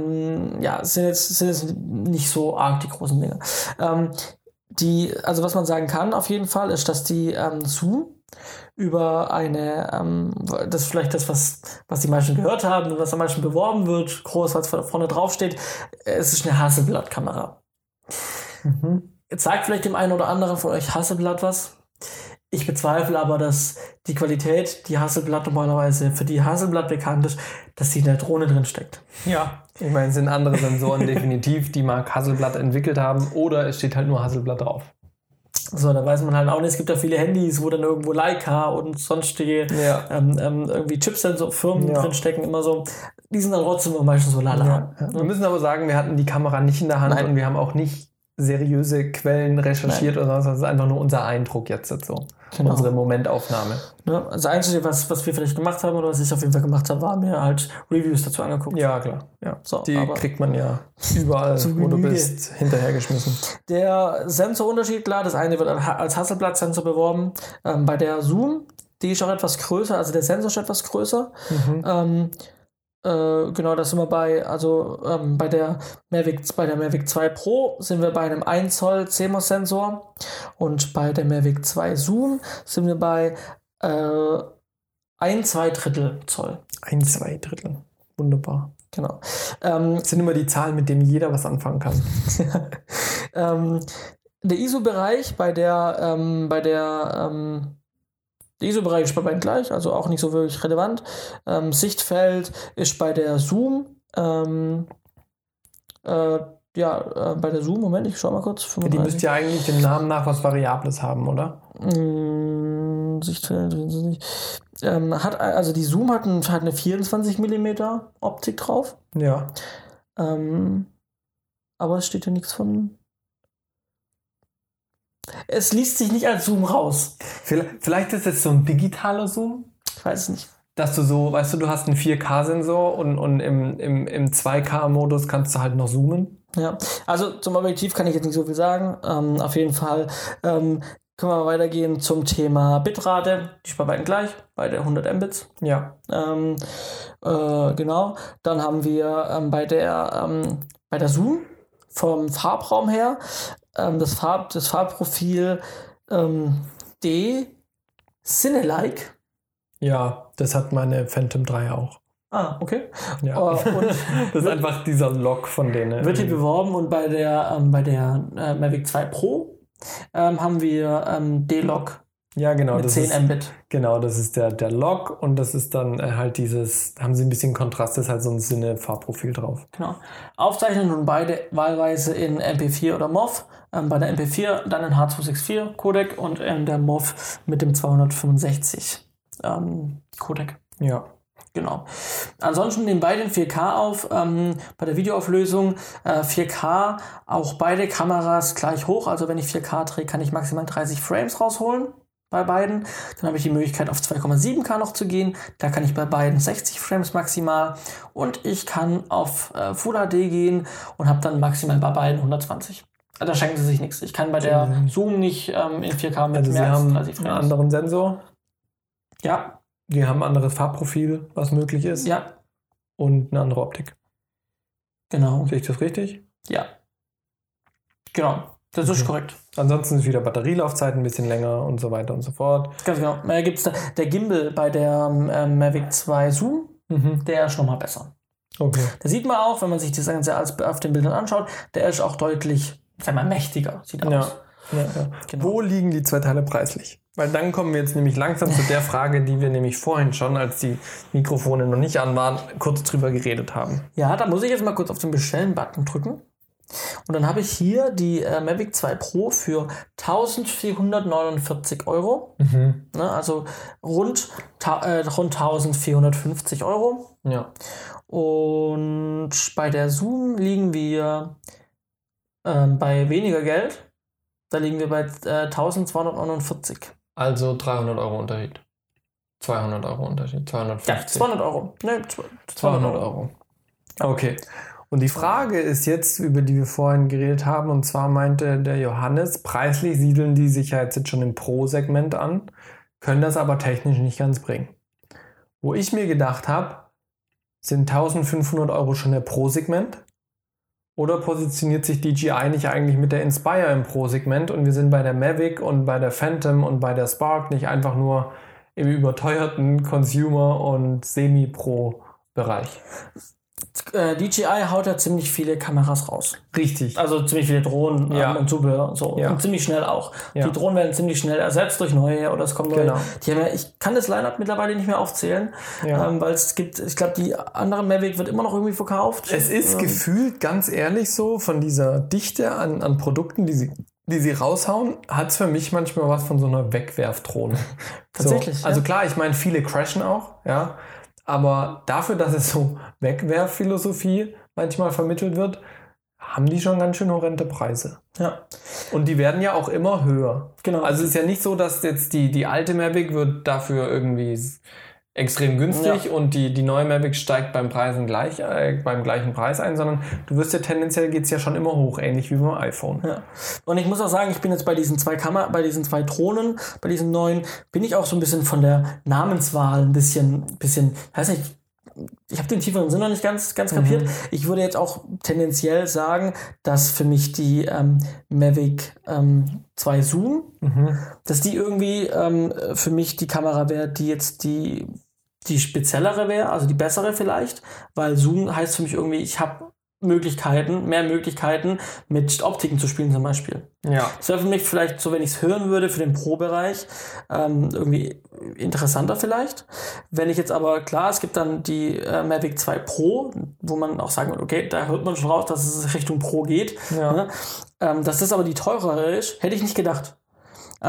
ja, sind jetzt, sind jetzt nicht so arg die großen Dinge. Ähm, die, also was man sagen kann auf jeden Fall, ist, dass die ähm, Zoom über eine, ähm, das ist vielleicht das, was, was die meisten gehört haben und was am meisten beworben wird, groß, was vorne drauf steht, es ist eine Hasselblatt-Kamera. Jetzt sagt vielleicht dem einen oder anderen von euch Hasselblatt was. Ich bezweifle aber, dass die Qualität, die Hasselblatt normalerweise für die Hasselblatt bekannt ist, dass sie in der Drohne drin steckt. Ja. Ich meine, es sind andere Sensoren definitiv, die Mark Hasselblatt entwickelt haben oder es steht halt nur Hasselblatt drauf. So, da weiß man halt auch nicht, es gibt ja viele Handys, wo dann irgendwo Leica und sonstige Ja. ähm, ähm, irgendwie Chipsensor-Firmen Ja. drin stecken, immer so. Die sind dann trotzdem immer meistens so lala. Ja. Wir müssen aber sagen, wir hatten die Kamera nicht in der Hand Nein. und wir haben auch nicht seriöse Quellen recherchiert oder sonst was. Das ist einfach nur unser Eindruck jetzt dazu. Genau. Unsere Momentaufnahme. Ne? Das Einzige, was, was wir vielleicht gemacht haben oder was ich auf jeden Fall gemacht habe, war mir halt Reviews dazu angeguckt. Ja, klar. Ja. So, Die kriegt man ja überall, wo du bist, hinterhergeschmissen. Der Sensorunterschied, klar, das eine wird als Hasselblatt-Sensor beworben. Ähm, bei der Zoom, die ist auch etwas größer, also der Sensor ist etwas größer. Ähm, äh, genau, da sind wir bei, also ähm, bei der Mavic, bei der Mavic 2 Pro sind wir bei einem 1 Zoll CMOS-Sensor und bei der Mavic 2 Zoom sind wir bei äh, 1, 2 Drittel Zoll. Ein, zwei Drittel. Wunderbar. Genau. Ähm, Das sind immer die Zahlen, mit denen jeder was anfangen kann. ähm, der ISO-Bereich bei der, ähm, bei der, ähm, der ISO-Bereich ist bei beiden gleich, also auch nicht so wirklich relevant. Ähm, Sichtfeld ist bei der Zoom, ähm, äh, ja, äh, bei der Zoom, Moment, ich schau mal kurz. Die 35. müsste ja eigentlich dem Namen nach was Variables haben, oder? Mm, Sichtfeld, nicht. Ähm, hat, also die Zoom hat, ein, hat eine 24 mm Optik drauf, Ja. ähm, aber es steht hier nichts von. Es liest sich nicht als Zoom raus. Vielleicht, ist es so ein digitaler Zoom, Ich weiß es nicht. dass du so, weißt du, du hast einen 4K-Sensor und, und im, im, im 2K-Modus kannst du halt noch zoomen. Ja, also zum Objektiv kann ich jetzt nicht so viel sagen. Ähm, auf jeden Fall ähm, können wir mal weitergehen zum Thema Bitrate. Die ist bei beiden gleich, beide 100 Mbits. Ja. Ähm, äh, genau. Dann haben wir ähm, bei der ähm, bei der Zoom vom Farbraum her ähm, das Farb das Farbprofil ähm, D Cinelike. Ja, das hat meine Phantom 3 auch. Ah, okay. Ja. Und das ist einfach dieser Lock von denen. wird hier beworben und bei der ähm, bei der äh, Mavic 2 Pro ähm, haben wir ähm, D-Log Ja, genau. mit das 10 ist, Mbit. Genau, das ist der, der Log und das ist dann äh, halt dieses, haben sie ein bisschen Kontrast, das ist halt so ein Sinne-Farbprofil drauf. Genau. Aufzeichnen nun beide wahlweise in MP4 oder MOV. Ähm, bei der MP4 dann in H264 Codec und in der MOV mit dem 265 ähm, Codec. Ja. Genau. Ansonsten nehmen beide in 4K auf. Ähm, bei der Videoauflösung äh, 4K auch beide Kameras gleich hoch. Also wenn ich 4K drehe, kann ich maximal 30 Frames rausholen bei beiden. Dann habe ich die Möglichkeit auf 2,7K noch zu gehen. Da kann ich bei beiden 60 Frames maximal. Und ich kann auf äh, Full HD gehen und habe dann maximal bei beiden 120. Da schenken sie sich nichts. Ich kann bei der Mhm. Zoom nicht ähm, in 4K mit Also sie mehr als haben 30 einen Frames. anderen Sensor, Ja, die haben ein anderes Farbprofil, was möglich ist ja, und eine andere Optik. genau. Sehe ich das richtig? Ja. Genau. Das ist korrekt. Ansonsten ist wieder Batterielaufzeit ein bisschen länger und so weiter und so fort. Ganz genau. Äh, gibt's da, der Gimbal bei der ähm, Mavic 2 Zoom, Mhm. der ist nochmal besser. Okay. Da sieht man auch, wenn man sich das Ganze als- auf den Bildern anschaut, der ist auch deutlich, sag mal, mächtiger. Sieht Ja. aus. Ja, ja. Genau. Wo liegen die zwei Teile preislich? Weil dann kommen wir jetzt nämlich langsam zu der Frage, die wir nämlich vorhin schon, als die Mikrofone noch nicht an waren, kurz drüber geredet haben. Ja, da muss ich jetzt mal kurz auf den Bestellen-Button drücken. Und dann habe ich hier die äh, Mavic 2 Pro für 1449 Euro. Mhm. Ne, also rund, äh, rund 1450 Euro. Ja. Und bei der Zoom liegen wir ähm, bei weniger Geld. Da liegen wir bei äh, 1249. Also 300 Euro Unterschied. 200 Euro Unterschied. 250. Ja, 200 Euro. Ne, zw- 200 Euro. Okay. Und die Frage ist jetzt, über die wir vorhin geredet haben, und zwar meinte der Johannes, preislich siedeln die sich ja jetzt schon im Pro-Segment an, können das aber technisch nicht ganz bringen. Wo ich mir gedacht habe, sind 1500 Euro schon der Pro-Segment? Oder positioniert sich DJI nicht eigentlich mit der Inspire im Pro-Segment und wir sind bei der Mavic und bei der Phantom und bei der Spark nicht einfach nur im überteuerten Consumer- und Semi-Pro-Bereich? Äh, DJI haut ja ziemlich viele Kameras raus. Richtig. Also ziemlich viele Drohnen ähm, Ja. und Zubehör und so. Ja. Und ziemlich schnell auch. Ja. Die Drohnen werden ziemlich schnell ersetzt durch neue oder es kommen neue. Genau. Die haben ja, ich kann das Line-Up mittlerweile nicht mehr aufzählen, ähm, weil es gibt, ich glaube, die andere Mavic wird immer noch irgendwie verkauft. Es ist Ähm, gefühlt ganz ehrlich so, von dieser Dichte an, an Produkten, die sie, die sie raushauen, hat es für mich manchmal was von so einer Wegwerfdrohne. Tatsächlich, So. Also klar, ich meine, viele crashen auch, ja. Aber dafür, dass es so Wegwerfphilosophie manchmal vermittelt wird, haben die schon ganz schön horrende Preise. Ja, Und die werden ja auch immer höher. genau. Also es ist ja nicht so, dass jetzt die, die alte Mavic wird dafür irgendwie extrem günstig und die, die neue Mavic steigt beim Preisen gleich, äh, beim gleichen Preis ein, sondern du wirst ja tendenziell geht's ja schon immer hoch, ähnlich wie beim iPhone. Ja. Und ich muss auch sagen, ich bin jetzt bei diesen zwei Kammer, bei diesen zwei Drohnen, bei diesen neuen, bin ich auch so ein bisschen von der Namenswahl ein bisschen, bisschen, weiß nicht, ich habe den tieferen Sinn noch nicht ganz, ganz kapiert. Ich würde jetzt auch tendenziell sagen, dass für mich die ähm, Mavic ähm, 2 Zoom, Mhm. dass die irgendwie ähm, für mich die Kamera wäre, die jetzt die, die speziellere wäre, also die bessere vielleicht, weil Zoom heißt für mich irgendwie, ich habe Möglichkeiten, mehr Möglichkeiten mit Optiken zu spielen zum Beispiel. Ja. Das wäre für mich vielleicht, so wenn ich es hören würde, für den Pro-Bereich ähm, irgendwie interessanter vielleicht. Wenn ich jetzt aber, klar, es gibt dann die äh, Mavic 2 Pro, wo man auch sagen würde, okay, da hört man schon raus, dass es Richtung Pro geht. Ja. Ne? Ähm, dass das aber die teurere ist, hätte ich nicht gedacht.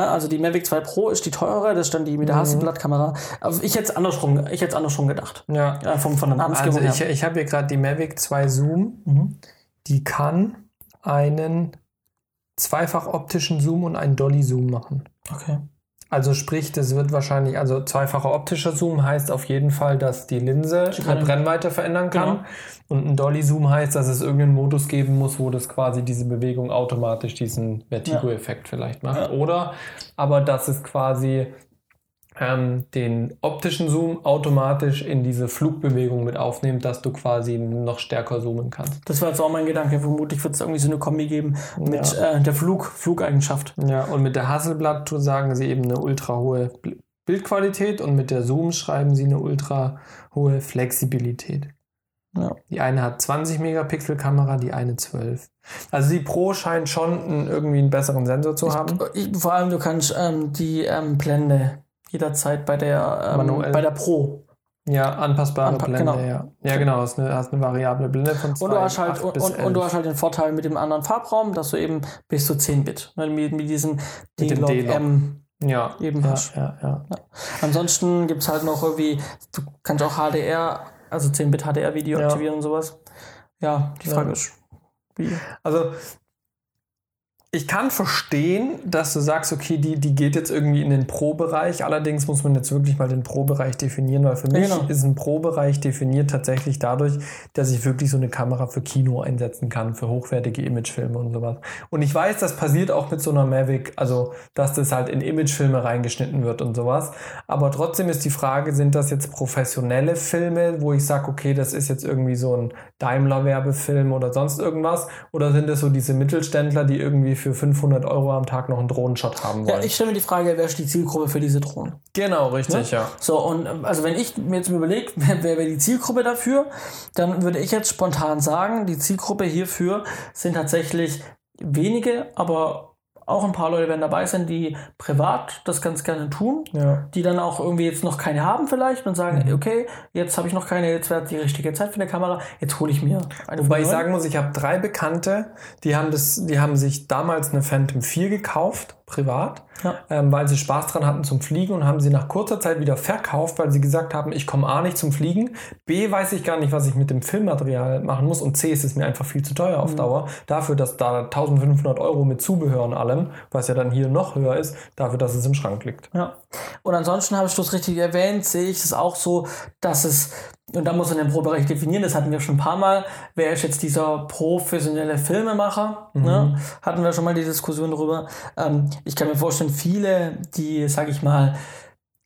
Also die Mavic 2 Pro ist die teurere, das ist dann die mit der Mhm. Hasselblatt-Kamera. Also ich hätte es andersrum, ich hätte es andersrum gedacht. ja. Ja, vom, von der Namensgebung Also ich, ich habe hier gerade die Mavic 2 Zoom, Mhm. die kann einen zweifach optischen Zoom und einen Dolly Zoom machen. Okay. Also sprich, das wird wahrscheinlich, also zweifacher optischer Zoom heißt auf jeden Fall, dass die Linse Die eine Brennweite verändern kann. Genau. Und ein Dolly Zoom heißt, dass es irgendeinen Modus geben muss, wo das quasi diese Bewegung automatisch diesen Vertigo-Effekt vielleicht macht. Ja. Oder aber dass es quasi ähm, den optischen Zoom automatisch in diese Flugbewegung mit aufnimmt, dass du quasi noch stärker zoomen kannst. Das war jetzt auch mein Gedanke. Vermutlich wird es irgendwie so eine Kombi geben mit äh, der Flug, Flugeigenschaft. Ja, und mit der Hasselblatt sagen sie eben eine ultra hohe Bildqualität und mit der Zoom schreiben sie eine ultra hohe Flexibilität. Ja. Die eine hat 20 Megapixel Kamera, die eine 12. Also die Pro scheint schon einen, irgendwie einen besseren Sensor zu haben. Ich, vor allem, du kannst ähm, die ähm, Blende jederzeit bei der, ähm, bei der Pro. Ja, anpassbare Anpa- Blende, genau. ja. Ja, genau, hast eine, hast eine variable Blende von 2 Und du, hast halt, 8 und, und, und du 11. hast halt den Vorteil mit dem anderen Farbraum, dass du eben bis zu 10 Bit ne, mit, mit diesem Mit dem D-Log D-Log. M ja, eben ja, hast. ja, ja. Ansonsten gibt es halt noch irgendwie, du kannst auch HDR, also 10-Bit HDR-Video Ja. aktivieren und sowas. Ja, die Frage Ja. ist, wie? Also ich kann verstehen, dass du sagst, okay, die, die geht jetzt irgendwie in den Pro-Bereich. Allerdings muss man jetzt wirklich mal den Pro-Bereich definieren, weil für mich genau. ist ein Pro-Bereich definiert tatsächlich dadurch, dass ich wirklich so eine Kamera für Kino einsetzen kann, für hochwertige Imagefilme und sowas. Und ich weiß, das passiert auch mit so einer Mavic, also dass das halt in Imagefilme reingeschnitten wird und sowas. Aber trotzdem ist die Frage, sind das jetzt professionelle Filme, wo ich sage, okay, das ist jetzt irgendwie so ein Daimler-Werbefilm oder sonst irgendwas? Oder sind es so diese Mittelständler, die irgendwie für 500 Euro am Tag noch einen Drohnenshot haben Ja, wollen? ich stelle mir die Frage, wer ist die Zielgruppe für diese Drohnen? genau, richtig, ja. So, und also wenn ich mir jetzt überlege, wer wer wäre die Zielgruppe dafür, dann würde ich jetzt spontan sagen, die Zielgruppe hierfür sind tatsächlich wenige, aber auch ein paar Leute werden dabei sein, die privat das ganz gerne tun, ja. die dann auch irgendwie jetzt noch keine haben vielleicht und sagen, Mhm. okay, jetzt habe ich noch keine, jetzt wäre die richtige Zeit für eine Kamera, jetzt hole ich mir eine Wobei ich sagen muss, ich habe drei Bekannte, die haben das, die haben sich damals eine Phantom 4 gekauft, privat, Ja. ähm, weil sie Spaß dran hatten zum Fliegen und haben sie nach kurzer Zeit wieder verkauft, weil sie gesagt haben, ich komme A nicht zum Fliegen, B weiß ich gar nicht, was ich mit dem Filmmaterial machen muss und C ist es mir einfach viel zu teuer Mhm. auf Dauer. Dafür, dass da 1500 Euro mit Zubehör und allem, was ja dann hier noch höher ist, dafür, dass es im Schrank liegt. Ja. Und ansonsten habe ich das richtig erwähnt, sehe ich es auch so, dass es, und da muss man den Pro-Bereich definieren, das hatten wir schon ein paar Mal, wer ist jetzt dieser professionelle Filmemacher? Ne? Hatten wir schon mal die Diskussion darüber. Ähm, ich kann mir vorstellen, viele, die, sage ich mal,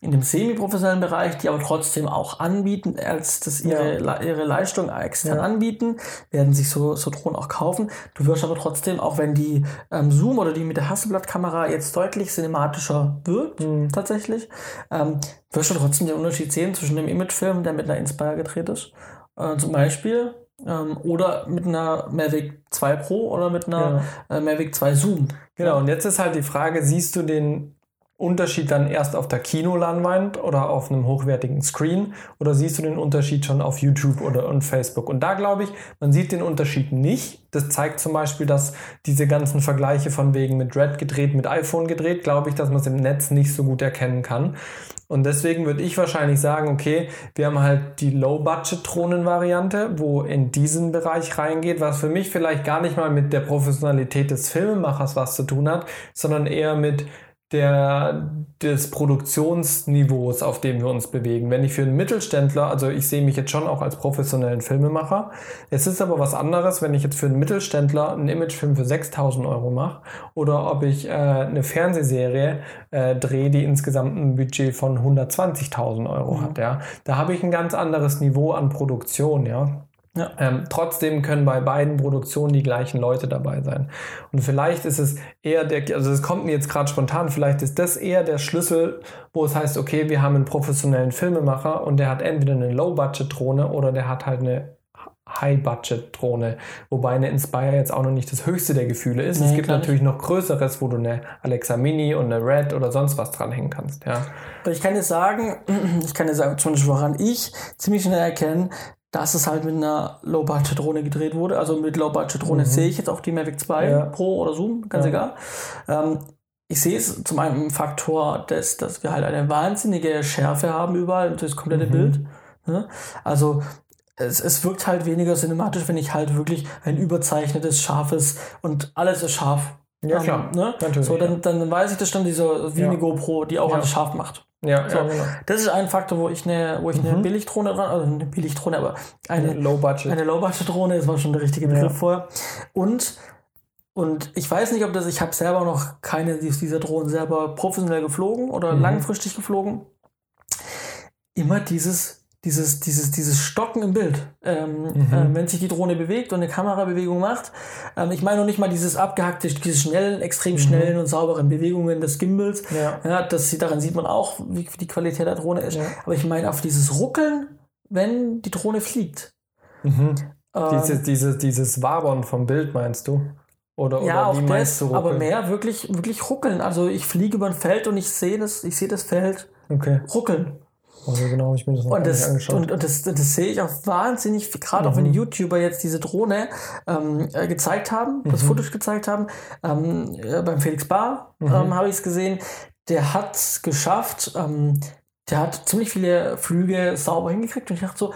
in dem semi-professionellen Bereich, die aber trotzdem auch anbieten, als das ihre, Le- ihre Leistung extern Ja. anbieten, werden sich so, so Drohnen auch kaufen. Du wirst aber trotzdem, auch wenn die ähm, Zoom oder die mit der Hasselblatt-Kamera jetzt deutlich cinematischer wirkt, Mhm. tatsächlich, ähm, wirst du trotzdem den Unterschied sehen zwischen dem Imagefilm, der mit einer Inspire gedreht ist, äh, zum Beispiel, ähm, oder mit einer Mavic 2 Pro oder mit einer äh, Mavic 2 Zoom. Genau, und jetzt ist halt die Frage, siehst du den Unterschied dann erst auf der Kinoleinwand oder auf einem hochwertigen Screen oder siehst du den Unterschied schon auf YouTube oder und Facebook? Und da glaube ich, man sieht den Unterschied nicht. Das zeigt zum Beispiel, dass diese ganzen Vergleiche von wegen mit Red gedreht, mit iPhone gedreht, glaube ich, dass man es im Netz nicht so gut erkennen kann. Und deswegen würde ich wahrscheinlich sagen, okay, wir haben halt die Low-Budget-Drohnen-Variante, wo in diesen Bereich reingeht, was für mich vielleicht gar nicht mal mit der Professionalität des Filmemachers was zu tun hat, sondern eher mit der, des Produktionsniveaus, auf dem wir uns bewegen. Wenn ich für einen Mittelständler, also ich sehe mich jetzt schon auch als professionellen Filmemacher, es ist aber was anderes, wenn ich jetzt für einen Mittelständler einen Imagefilm für 6000 Euro mache oder ob ich äh, eine Fernsehserie äh, drehe, die insgesamt ein Budget von 120.000 Euro hat. Ja, Da habe ich ein ganz anderes Niveau an Produktion. Ja. Ja. Ähm, trotzdem können bei beiden Produktionen die gleichen Leute dabei sein. Und vielleicht ist es eher der, also es kommt mir jetzt gerade spontan, vielleicht ist das eher der Schlüssel, wo es heißt, okay, wir haben einen professionellen Filmemacher und der hat entweder eine Low-Budget-Drohne oder der hat halt eine High-Budget-Drohne. Wobei eine Inspire jetzt auch noch nicht das höchste der Gefühle ist. es Nee, gibt klar natürlich noch größeres, wo du eine Alexa Mini und eine Red oder sonst was dranhängen kannst. Ja. Aber ich kann dir sagen, ich kann dir sagen, zumindest woran ich ziemlich schnell erkennen, dass es halt mit einer Low-Budget-Drohne gedreht wurde. Also mit Low-Budget-Drohne sehe ich jetzt auch die Mavic 2 Mhm. Ja. Pro oder Zoom, ganz Ja. egal. Ähm, ich sehe es zum einen im Faktor, des, dass wir halt eine wahnsinnige Schärfe haben überall, das komplette Mhm. Bild. Ne? Also es, es wirkt halt weniger cinematisch, wenn ich halt wirklich ein überzeichnetes, scharfes und alles ist scharf. Ja, klar. Ne? Natürlich, So, dann, dann weiß ich das dann, dieser wie Ja. eine GoPro, die auch Ja. alles scharf macht. Ja, So, ja genau. das ist ein Faktor, wo ich eine, wo ich eine Mhm. Billigdrohne dran, also eine Billigdrohne, aber eine, Low-Budget. eine Low-Budget-Drohne, das war schon der richtige Begriff Ja. vorher. Und, und ich weiß nicht, ob das, ich habe selber noch keine dieser Drohnen selber professionell geflogen oder Mhm. langfristig geflogen. Immer dieses, dieses, dieses, dieses Stocken im Bild. Ähm, Mhm. äh, wenn sich die Drohne bewegt und eine Kamerabewegung macht. Ähm, ich meine noch nicht mal dieses abgehackte, diese schnellen, extrem schnellen und sauberen Bewegungen des Gimbals. Mhm. Ja. Ja, das, daran sieht man auch, wie die Qualität der Drohne ist. Ja. Aber ich meine auf dieses Ruckeln, wenn die Drohne fliegt. Mhm. Ähm, dieses, dieses, dieses Wabern vom Bild meinst du? Oder, ja, oder meinst das, du aber mehr wirklich, wirklich ruckeln. Also ich fliege über ein Feld und ich sehe das, ich sehe das Feld okay. ruckeln. Also genau, ich mir das noch und das, angeschaut. Und, und das, das sehe ich auch wahnsinnig, gerade mhm. auch wenn die YouTuber jetzt diese Drohne ähm, äh, gezeigt haben, mhm. das Fotos gezeigt haben. Ähm, äh, beim Felix Bar mhm. ähm, habe ich es gesehen. Der hat es geschafft, ähm, der hat ziemlich viele Flüge sauber hingekriegt und ich dachte so,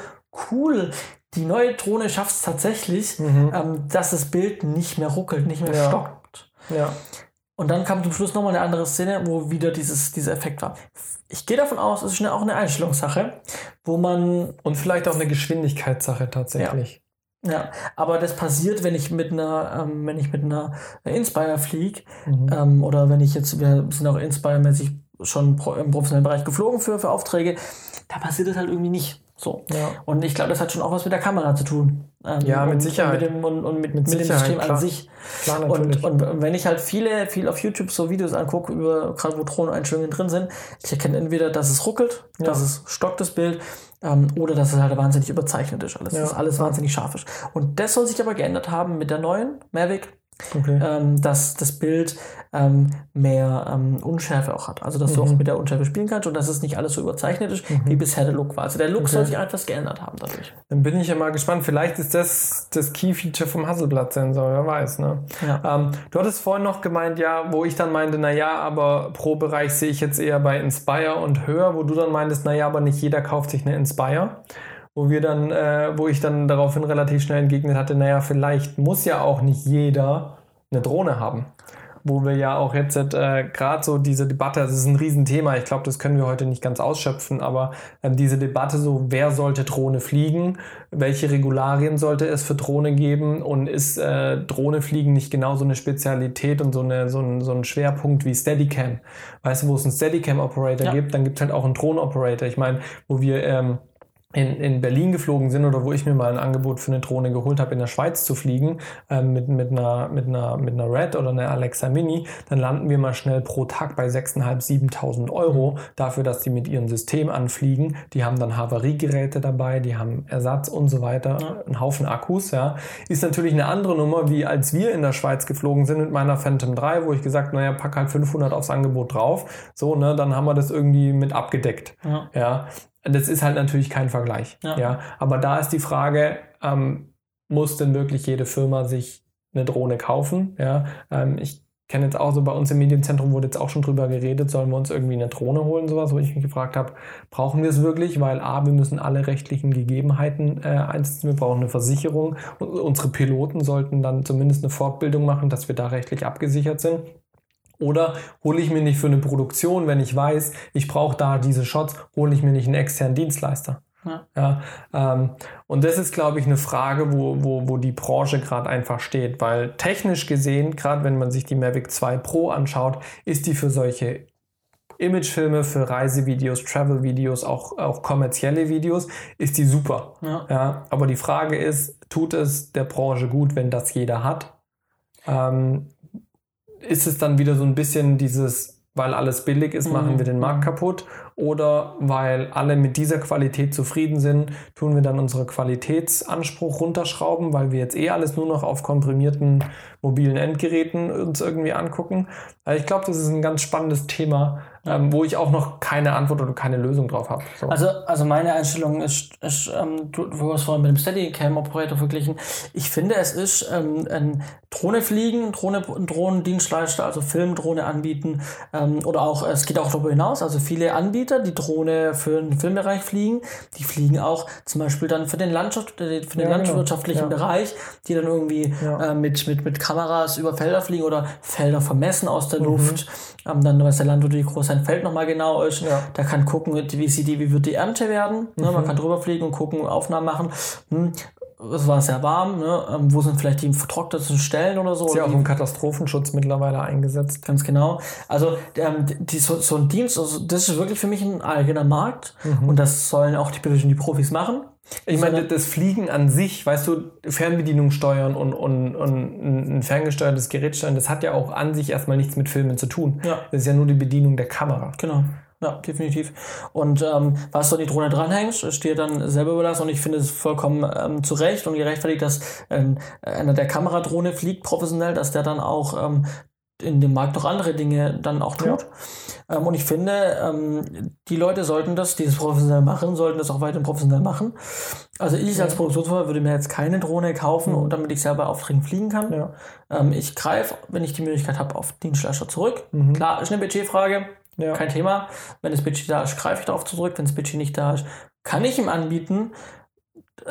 cool, die neue Drohne schafft es tatsächlich, mhm. ähm, dass das Bild nicht mehr ruckelt, nicht mehr ja. stockt. Ja. Und dann kam zum Schluss nochmal eine andere Szene, wo wieder dieses, dieser Effekt war. Ich gehe davon aus, es ist auch eine Einstellungssache, wo man. Und vielleicht auch eine Geschwindigkeitssache tatsächlich. Ja. ja. aber das passiert, wenn ich mit einer, ähm, wenn ich mit einer Inspire fliege, mhm. ähm, oder wenn ich jetzt, wir sind auch Inspire-mäßig schon im professionellen Bereich geflogen für, für Aufträge, da passiert es halt irgendwie nicht. So. Ja. Und ich glaube, das hat schon auch was mit der Kamera zu tun. Ähm, ja, mit Sicherheit. Und mit dem, und, und mit, mit, mit dem System klar. an sich. Klar, und, und wenn ich halt viele, viel auf YouTube so Videos angucke, über gerade wo Throneinstellungen drin sind, ich erkenne entweder, dass es ruckelt, ja. dass es stockt das Bild, ähm, oder dass es halt wahnsinnig überzeichnet ist. Alles, ja. dass alles wahnsinnig scharf ist. Und das soll sich aber geändert haben mit der neuen Mavic Okay. Ähm, dass das Bild ähm, mehr ähm, Unschärfe auch hat. Also dass mhm. du auch mit der Unschärfe spielen kannst und dass es nicht alles so überzeichnet ist, mhm. wie bisher der Look war. Also der Look okay. soll sich etwas geändert haben dadurch. Dann bin ich ja mal gespannt. Vielleicht ist das das Key-Feature vom Hasselblatt-Sensor, wer weiß. Ne? Ja. Ähm, du hattest vorhin noch gemeint, ja, wo ich dann meinte, naja, aber pro Bereich sehe ich jetzt eher bei Inspire und höher, wo du dann meintest, naja, aber nicht jeder kauft sich eine Inspire wo wir dann, äh, wo ich dann daraufhin relativ schnell entgegnet hatte, naja, vielleicht muss ja auch nicht jeder eine Drohne haben. Wo wir ja auch jetzt äh, gerade so diese Debatte, das ist ein Riesenthema, ich glaube, das können wir heute nicht ganz ausschöpfen, aber ähm, diese Debatte so, wer sollte Drohne fliegen, welche Regularien sollte es für Drohne geben und ist äh, Drohne fliegen nicht genauso eine Spezialität und so, eine, so, ein, so ein Schwerpunkt wie Steadicam? Weißt du, wo es einen Steadicam-Operator ja. gibt, dann gibt es halt auch einen Drohnen-Operator. Ich meine, wo wir... Ähm, in, in Berlin geflogen sind oder wo ich mir mal ein Angebot für eine Drohne geholt habe, in der Schweiz zu fliegen, ähm, mit, mit, einer, mit, einer, mit einer Red oder einer Alexa Mini, dann landen wir mal schnell pro Tag bei 6.500, 7.000 Euro dafür, dass die mit ihrem System anfliegen. Die haben dann Havariegeräte dabei, die haben Ersatz und so weiter, ja. einen Haufen Akkus. Ja. Ist natürlich eine andere Nummer, wie als wir in der Schweiz geflogen sind mit meiner Phantom 3, wo ich gesagt, naja, pack halt 500 aufs Angebot drauf. So, ne, dann haben wir das irgendwie mit abgedeckt. Ja. ja. Das ist halt natürlich kein Vergleich. Ja. ja. Aber da ist die Frage, ähm, muss denn wirklich jede Firma sich eine Drohne kaufen? Ja. Ähm, ich kenne jetzt auch so bei uns im Medienzentrum wurde jetzt auch schon drüber geredet, sollen wir uns irgendwie eine Drohne holen, sowas, wo ich mich gefragt habe, brauchen wir es wirklich? Weil A, wir müssen alle rechtlichen Gegebenheiten äh, einsetzen, wir brauchen eine Versicherung und unsere Piloten sollten dann zumindest eine Fortbildung machen, dass wir da rechtlich abgesichert sind. Oder hole ich mir nicht für eine Produktion, wenn ich weiß, ich brauche da diese Shots, hole ich mir nicht einen externen Dienstleister. Ja. ja ähm, und das ist, glaube ich, eine Frage, wo, wo, wo die Branche gerade einfach steht, weil technisch gesehen, gerade wenn man sich die Mavic 2 Pro anschaut, ist die für solche Imagefilme, für Reisevideos, Travel-Videos, auch, auch kommerzielle Videos, ist die super. Ja. ja. aber die Frage ist, tut es der Branche gut, wenn das jeder hat? Ähm, ist es dann wieder so ein bisschen dieses, weil alles billig ist, machen mhm. wir den Markt mhm. kaputt oder weil alle mit dieser Qualität zufrieden sind, tun wir dann unseren Qualitätsanspruch runterschrauben, weil wir jetzt eh alles nur noch auf komprimierten mobilen Endgeräten uns irgendwie angucken. Also ich glaube, das ist ein ganz spannendes Thema, ähm, wo ich auch noch keine Antwort oder keine Lösung drauf habe. So. Also, also meine Einstellung ist, ist ähm, du, du hast vorhin mit dem Steadicam-Operator verglichen. Ich finde, es ist ähm, ein Drohne fliegen, Drohne, Drohnendienstleister, also Filmdrohne anbieten ähm, oder auch, es geht auch darüber hinaus, also viele Anbieter, die Drohne für den Filmbereich fliegen, die fliegen auch zum Beispiel dann für den, Landschaft, äh, für den ja, genau. landwirtschaftlichen genau. Bereich, die dann irgendwie ja. äh, mit, mit, mit Kameras über Felder fliegen oder Felder vermessen aus der mhm. Luft. Ähm, dann weiß der Landwirt, wie groß sein Feld nochmal genau ist. Ja. Der kann gucken, wie, sieht die, wie wird die Ernte werden. Ne? Mhm. Man kann drüber fliegen und gucken, Aufnahmen machen. Hm. Es war sehr warm, ne? Ähm, wo sind vielleicht die vertrockneten Stellen oder so? Ist ja auch im Katastrophenschutz mittlerweile eingesetzt. Ganz genau. Also ähm, die, so, so ein Dienst, also das ist wirklich für mich ein eigener Markt mhm. und das sollen auch die, die Profis machen. Ich meine, das Fliegen an sich, weißt du, Fernbedienung steuern und, und, und ein ferngesteuertes Gerät steuern, das hat ja auch an sich erstmal nichts mit Filmen zu tun. Ja. Das ist ja nur die Bedienung der Kamera. Genau. Ja, definitiv. Und ähm, was du an die Drohne dranhängst, ist dir dann selber überlassen und ich finde es vollkommen ähm, zu Recht und gerechtfertigt, dass ähm, einer der Kameradrohne fliegt professionell, dass der dann auch ähm, in dem Markt noch andere Dinge dann auch tut. Ja. Ähm, und ich finde, ähm, die Leute sollten das, die das professionell machen, sollten das auch weiterhin professionell machen. Also ich ja. als Produktionsfirma würde mir jetzt keine Drohne kaufen, mhm. damit ich selber Aufträgen fliegen kann. Ja. Ähm, ich greife, wenn ich die Möglichkeit habe, auf Dienstleister zurück. Mhm. Klar, ist eine Budgetfrage, kein Thema. Wenn das Budget da ist, greife ich darauf zurück. Wenn das Budget nicht da ist, kann ich ihm anbieten,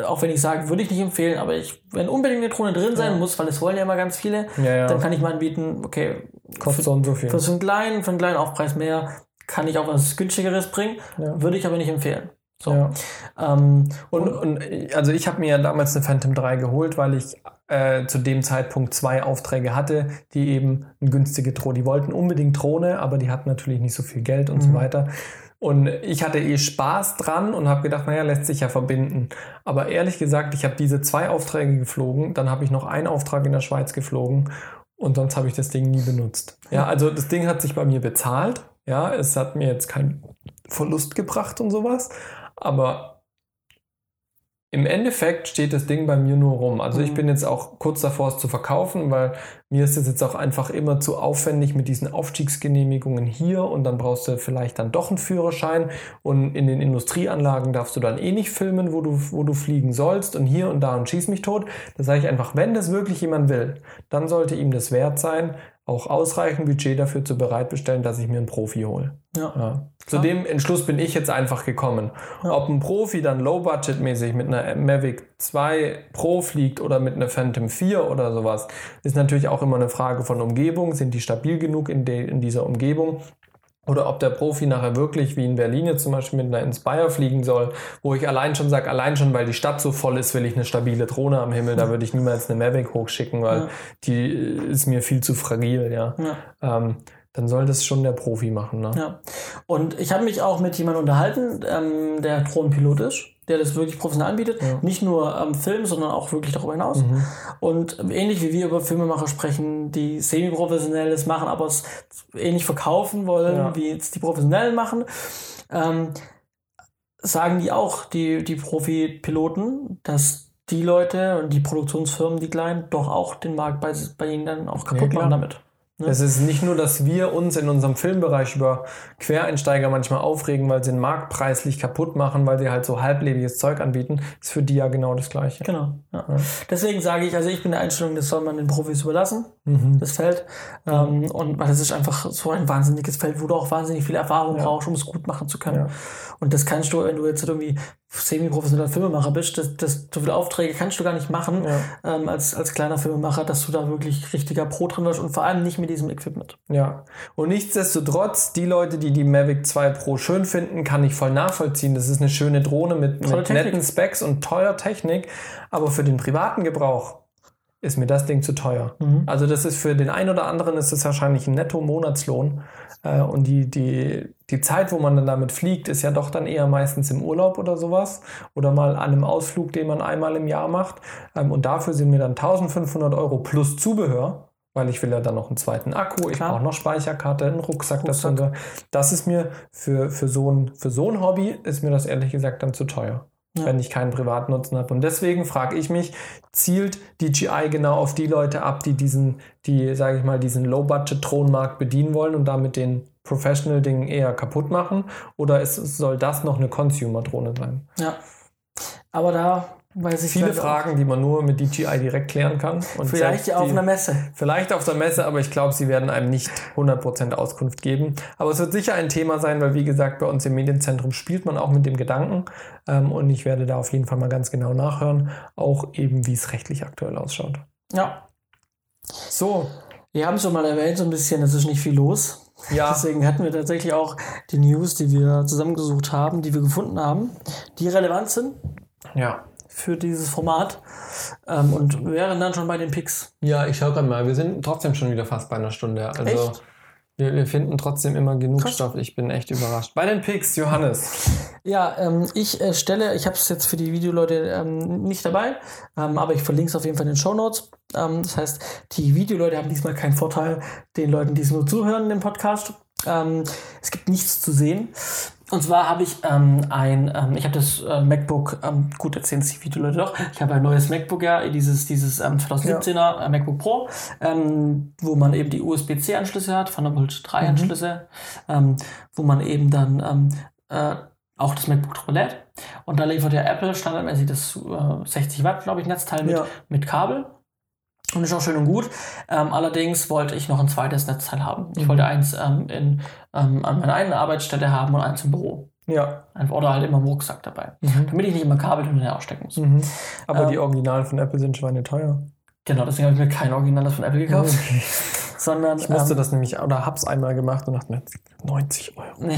auch wenn ich sage, würde ich nicht empfehlen, aber ich, wenn unbedingt eine Drohne drin sein ja. muss, weil es wollen ja immer ganz viele, ja, ja. dann kann ich mal anbieten, okay, kostet so und so viel. Für so einen kleinen, für einen kleinen Aufpreis mehr kann ich auch was günstigeres bringen, würde ich aber nicht empfehlen. So. Ähm, und, und also ich habe mir ja damals eine Phantom 3 geholt, weil ich äh, zu dem Zeitpunkt zwei Aufträge hatte, die eben eine günstige Drohne, die wollten unbedingt Drohne, aber die hatten natürlich nicht so viel Geld und mhm. so weiter. Und ich hatte eh Spaß dran und habe gedacht, naja, lässt sich ja verbinden. Aber ehrlich gesagt, ich habe diese zwei Aufträge geflogen, dann habe ich noch einen Auftrag in der Schweiz geflogen und sonst habe ich das Ding nie benutzt. Ja, also das Ding hat sich bei mir bezahlt. Ja, es hat mir jetzt keinen Verlust gebracht und sowas. Aber im Endeffekt steht das Ding bei mir nur rum. Also ich mhm. bin jetzt auch kurz davor, es zu verkaufen, weil mir ist es jetzt auch einfach immer zu aufwendig mit diesen Aufstiegsgenehmigungen hier und dann brauchst du vielleicht dann doch einen Führerschein und in den Industrieanlagen darfst du dann eh nicht filmen, wo du, wo du fliegen sollst und hier und da und schieß mich tot. Da sage ich einfach, wenn das wirklich jemand will, dann sollte ihm das wert sein, auch ausreichend Budget dafür zu bereitbestellen, dass ich mir einen Profi hole. Ja. ja. Zu dem Entschluss bin ich jetzt einfach gekommen. Ja. Ob ein Profi dann low-budget-mäßig mit einer Mavic 2 Pro fliegt oder mit einer Phantom 4 oder sowas, ist natürlich auch immer eine Frage von Umgebung. Sind die stabil genug in, in dieser Umgebung? Oder ob der Profi nachher wirklich wie in Berlin jetzt zum Beispiel mit einer Inspire fliegen soll, wo ich allein schon sage, allein schon, weil die Stadt so voll ist, will ich eine stabile Drohne am Himmel. Da würde ich niemals eine Mavic hochschicken, weil ja. die ist mir viel zu fragil, ja. ja. Ähm, dann soll das schon der Profi machen. Ne? Ja. Und ich habe mich auch mit jemandem unterhalten, ähm, der Drohnenpilot ist, der das wirklich professionell anbietet. Ja. Nicht nur am Film, sondern auch wirklich darüber hinaus. Mhm. Und ähnlich wie wir über Filmemacher sprechen, die semi-professionelles machen, aber es ähnlich verkaufen wollen, ja. wie jetzt die Professionellen machen, ähm, sagen die auch, die, die Profi-Piloten, dass die Leute und die Produktionsfirmen, die kleinen, doch auch den Markt bei, bei ihnen dann auch kaputt ja, machen damit. Ne? Es ist nicht nur, dass wir uns in unserem Filmbereich über Quereinsteiger manchmal aufregen, weil sie den Markt preislich kaputt machen, weil sie halt so halblebiges Zeug anbieten, ist für die ja genau das Gleiche. Genau. Ja. Ja. Deswegen sage ich, also ich bin der Einstellung, das soll man den Profis überlassen, mhm. das Feld. Ähm, und weil es ist einfach so ein wahnsinniges Feld, wo du auch wahnsinnig viel Erfahrung ja. brauchst, um es gut machen zu können. Und das kannst du, wenn du jetzt irgendwie semi-professioneller Filmemacher bist, das, das, so viele Aufträge kannst du gar nicht machen ja. ähm, als, als kleiner Filmemacher, dass du da wirklich richtiger Pro drin wirst und vor allem nicht mit diesem Equipment. Ja. Und nichtsdestotrotz, die Leute, die die Mavic 2 Pro schön finden, kann ich voll nachvollziehen. Das ist eine schöne Drohne mit, mit netten Specs und teuer Technik, aber für den privaten Gebrauch ist mir das Ding zu teuer. Mhm. Also das ist für den einen oder anderen ist das wahrscheinlich ein Netto-Monatslohn. Äh, und die, die, die Zeit, wo man dann damit fliegt, ist ja doch dann eher meistens im Urlaub oder sowas. Oder mal an einem Ausflug, den man einmal im Jahr macht. Ähm, und dafür sind mir dann 1500 Euro plus Zubehör. Weil ich will ja dann noch einen zweiten Akku, ich brauche noch Speicherkarte, einen Rucksack, Rucksack. Das, das ist mir für, für, so ein, für so ein Hobby, ist mir das ehrlich gesagt dann zu teuer ja. wenn ich keinen Privatnutzen habe. Und deswegen frage ich mich, zielt DJI genau auf die Leute ab, die diesen, die, sage ich mal, diesen Low-Budget-Thronmarkt bedienen wollen und damit den Professional-Ding eher kaputt machen? Oder ist, soll das noch eine Consumer-Drohne sein? Ja. Aber da Viele Fragen, die man nur mit DJI direkt klären kann. Und vielleicht ja auf die, einer Messe. Vielleicht auf der Messe, aber ich glaube, sie werden einem nicht 100% Auskunft geben. Aber es wird sicher ein Thema sein, weil wie gesagt, bei uns im Medienzentrum spielt man auch mit dem Gedanken. Ähm, und ich werde da auf jeden Fall mal ganz genau nachhören, auch eben, wie es rechtlich aktuell ausschaut. Ja. So. Wir haben es schon mal erwähnt, so ein bisschen, es ist nicht viel los. Ja. Deswegen hatten wir tatsächlich auch die News, die wir zusammengesucht haben, die wir gefunden haben, die relevant sind. Ja für dieses Format ähm, und wären dann schon bei den Picks. Ja, ich schaue gerade mal. Wir sind trotzdem schon wieder fast bei einer Stunde. Also echt? Wir, wir finden trotzdem immer genug Krass. Stoff. Ich bin echt überrascht. Bei den Picks, Johannes. Ja, ähm, ich äh, stelle, ich habe es jetzt für die Videoleute ähm, nicht dabei, ähm, aber ich verlinke es auf jeden Fall in den Show Notes. Ähm, das heißt, die Videoleute haben diesmal keinen Vorteil den Leuten, die es nur zuhören, im Podcast. Ähm, es gibt nichts zu sehen. Und zwar habe ich ähm, ein, ähm, ich habe das äh, MacBook, ähm, gut, erzählen sich viele Leute doch, ich habe ein neues MacBook, ja, dieses, dieses ähm, 2017er ja. äh, MacBook Pro, ähm, wo man eben die USB-C-Anschlüsse hat, Thunderbolt 3-Anschlüsse, mhm. ähm, wo man eben dann ähm, äh, auch das MacBook drüber lädt. Und da liefert ja Apple standardmäßig das äh, 60 Watt, glaube ich, Netzteil mit, ja. mit Kabel. Und ist auch schön und gut. Ähm, allerdings wollte ich noch ein zweites Netzteil haben. Ich mhm. wollte eins ähm, in, ähm, an meiner eigenen Arbeitsstätte haben und eins im Büro. Ja. Oder halt immer im Rucksack dabei. Mhm. Damit ich nicht immer Kabel hin und her ausstecken muss. Mhm. Aber die ähm, Originalen von Apple sind schweine teuer. Genau, deswegen habe ich mir kein Originales von Apple gekauft. Okay. Sondern. Ich musste ähm, das nämlich, oder hab's einmal gemacht und dachte mir, 90 Euro.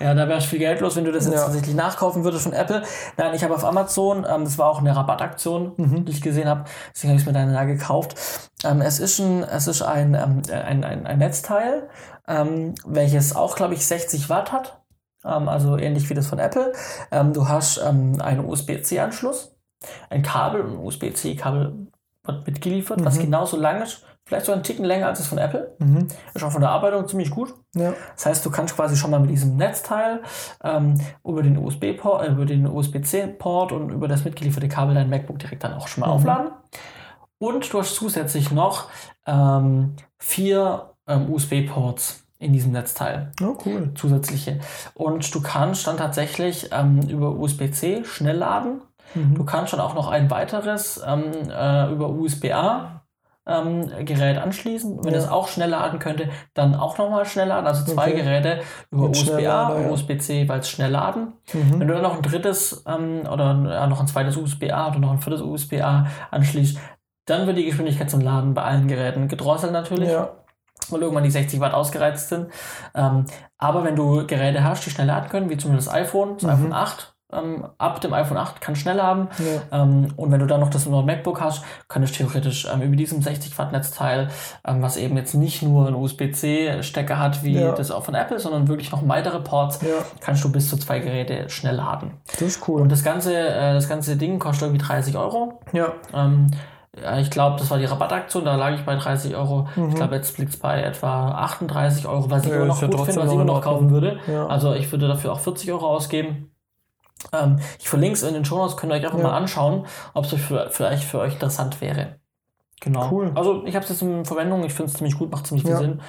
ja, da wärst viel Geld los, wenn du das jetzt ja. tatsächlich nachkaufen würdest von Apple. Nein, ich habe auf Amazon, ähm, das war auch eine Rabattaktion, mhm. die ich gesehen habe, deswegen habe ich es mir dann da gekauft. Ähm, es ist ein, es ist ein, ähm, ein, ein, ein Netzteil, ähm, welches auch, glaube ich, 60 Watt hat. Ähm, also ähnlich wie das von Apple. Ähm, du hast ähm, einen USB-C-Anschluss, ein Kabel, ein USB-C-Kabel wird mitgeliefert, mhm. was genauso lang ist Vielleicht so einen Ticken länger als das von Apple. Mhm. Ist auch von der Arbeitung ziemlich gut. Ja. Das heißt, du kannst quasi schon mal mit diesem Netzteil ähm, über den USB-Port, äh, über den USB-C-Port und über das mitgelieferte Kabel dein MacBook direkt dann auch schon mal mhm. aufladen. Und du hast zusätzlich noch ähm, vier ähm, USB-Ports in diesem Netzteil. Oh, cool. Zusätzliche. Und du kannst dann tatsächlich ähm, über USB-C schnell laden. Mhm. Du kannst dann auch noch ein weiteres ähm, äh, über USB-A ähm, Gerät anschließen. Wenn ja. es auch schnell laden könnte, dann auch nochmal schnell laden. Also zwei okay. Geräte über USB-A und. USB-C, weil es schnell laden. Mhm. Wenn du dann noch ein drittes ähm, oder ja, noch ein zweites USB-A oder noch ein viertes USB-A anschließt, dann wird die Geschwindigkeit zum Laden bei allen Geräten gedrosselt natürlich. Ja. Weil irgendwann die 60 Watt ausgereizt sind. Ähm, aber wenn du Geräte hast, die schnell laden können, wie zum Beispiel das iPhone, das mhm. iPhone 8, ähm, ab dem iPhone 8 kann schnell haben. Ja. Ähm, und wenn du dann noch das neue MacBook hast, könntest du theoretisch ähm, über diesem 60 Watt Netzteil, ähm, was eben jetzt nicht nur einen USB-C-Stecker hat, wie ja. das auch von Apple, sondern wirklich noch weitere Ports, ja. kannst du bis zu zwei Geräte schnell laden. Das ist cool. Und das ganze, äh, das ganze Ding kostet irgendwie 30 Euro. Ja. Ähm, ich glaube, das war die Rabattaktion, da lag ich bei 30 Euro. Mhm. Ich glaube, jetzt liegt es bei etwa 38 Euro, was ich immer noch gut finde, was ich immer noch kaufen würde. Also ich würde dafür auch 40 Euro ausgeben. Ähm, ich verlinke es in den Show Notes, könnt ihr euch einfach ja. mal anschauen, ob es vielleicht für euch interessant wäre. Genau. Cool. Also ich habe es jetzt in Verwendung, ich finde es ziemlich gut, macht ziemlich viel ja. Sinn.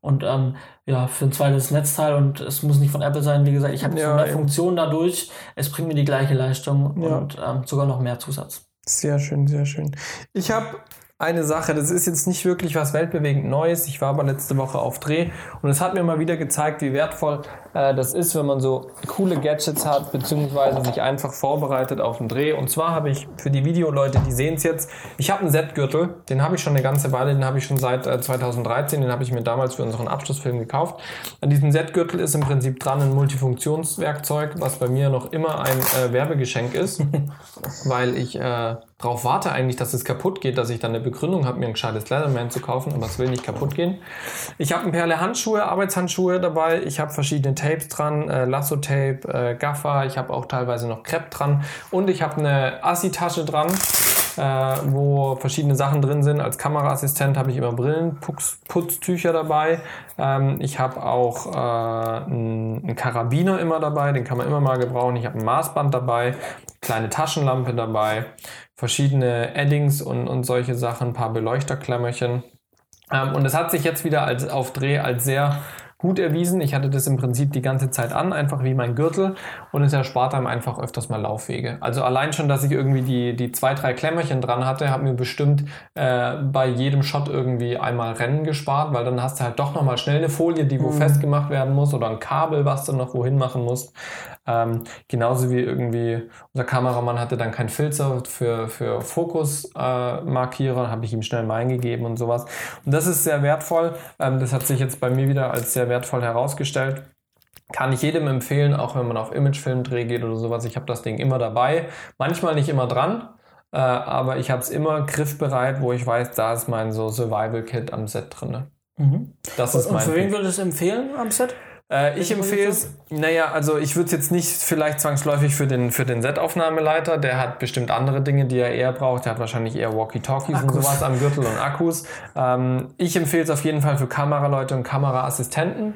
Und ähm, ja, für ein zweites Netzteil und es muss nicht von Apple sein, wie gesagt, ich habe ja, mehr Funktionen dadurch, es bringt mir die gleiche Leistung ja. und ähm, sogar noch mehr Zusatz. Sehr schön, sehr schön. Ich habe eine Sache, das ist jetzt nicht wirklich was weltbewegend Neues. Ich war aber letzte Woche auf Dreh und es hat mir mal wieder gezeigt, wie wertvoll äh, das ist, wenn man so coole Gadgets hat, beziehungsweise sich einfach vorbereitet auf den Dreh. Und zwar habe ich für die Videoleute, die sehen es jetzt, ich habe einen Set-Gürtel, den habe ich schon eine ganze Weile, den habe ich schon seit äh, 2013, den habe ich mir damals für unseren Abschlussfilm gekauft. An diesem Set-Gürtel ist im Prinzip dran ein Multifunktionswerkzeug, was bei mir noch immer ein äh, Werbegeschenk ist, weil ich äh, darauf warte eigentlich, dass es kaputt geht, dass ich dann eine Begründung habe, mir ein gescheites Leatherman zu kaufen, aber es will nicht kaputt gehen. Ich habe ein Perle Handschuhe, Arbeitshandschuhe dabei, ich habe verschiedene Tapes dran, äh, Lasso-Tape, äh, Gaffer, ich habe auch teilweise noch Crepe dran. Und ich habe eine Assi-Tasche dran, äh, wo verschiedene Sachen drin sind. Als Kameraassistent habe ich immer Brillenputztücher dabei. Ähm, ich habe auch äh, einen Karabiner immer dabei, den kann man immer mal gebrauchen. Ich habe ein Maßband dabei, kleine Taschenlampe dabei verschiedene Addings und, und solche Sachen, ein paar Beleuchterklammerchen. Ähm, und es hat sich jetzt wieder als, auf Dreh als sehr gut erwiesen. Ich hatte das im Prinzip die ganze Zeit an, einfach wie mein Gürtel und es erspart einem einfach öfters mal Laufwege. Also allein schon, dass ich irgendwie die, die zwei, drei Klemmerchen dran hatte, hat mir bestimmt äh, bei jedem Shot irgendwie einmal Rennen gespart, weil dann hast du halt doch nochmal schnell eine Folie, die wo mhm. festgemacht werden muss oder ein Kabel, was du noch wohin machen musst. Ähm, genauso wie irgendwie unser Kameramann hatte dann kein Filter für, für Fokusmarkierer, äh, habe ich ihm schnell meinen gegeben und sowas. Und das ist sehr wertvoll. Ähm, das hat sich jetzt bei mir wieder als sehr wertvoll herausgestellt. Kann ich jedem empfehlen, auch wenn man auf Imagefilmdreh geht oder sowas. Ich habe das Ding immer dabei. Manchmal nicht immer dran, äh, aber ich habe es immer griffbereit, wo ich weiß, da ist mein so Survival-Kit am Set drin. Mhm. Das ist und, mein und für wen würdest du es empfehlen am Set? Äh, ich empfehle es, naja, also ich würde es jetzt nicht vielleicht zwangsläufig für den, für den Set-Aufnahmeleiter, der hat bestimmt andere Dinge, die er eher braucht. Der hat wahrscheinlich eher Walkie-Talkies und sowas am Gürtel und Akkus. Ähm, ich empfehle es auf jeden Fall für Kameraleute und Kameraassistenten.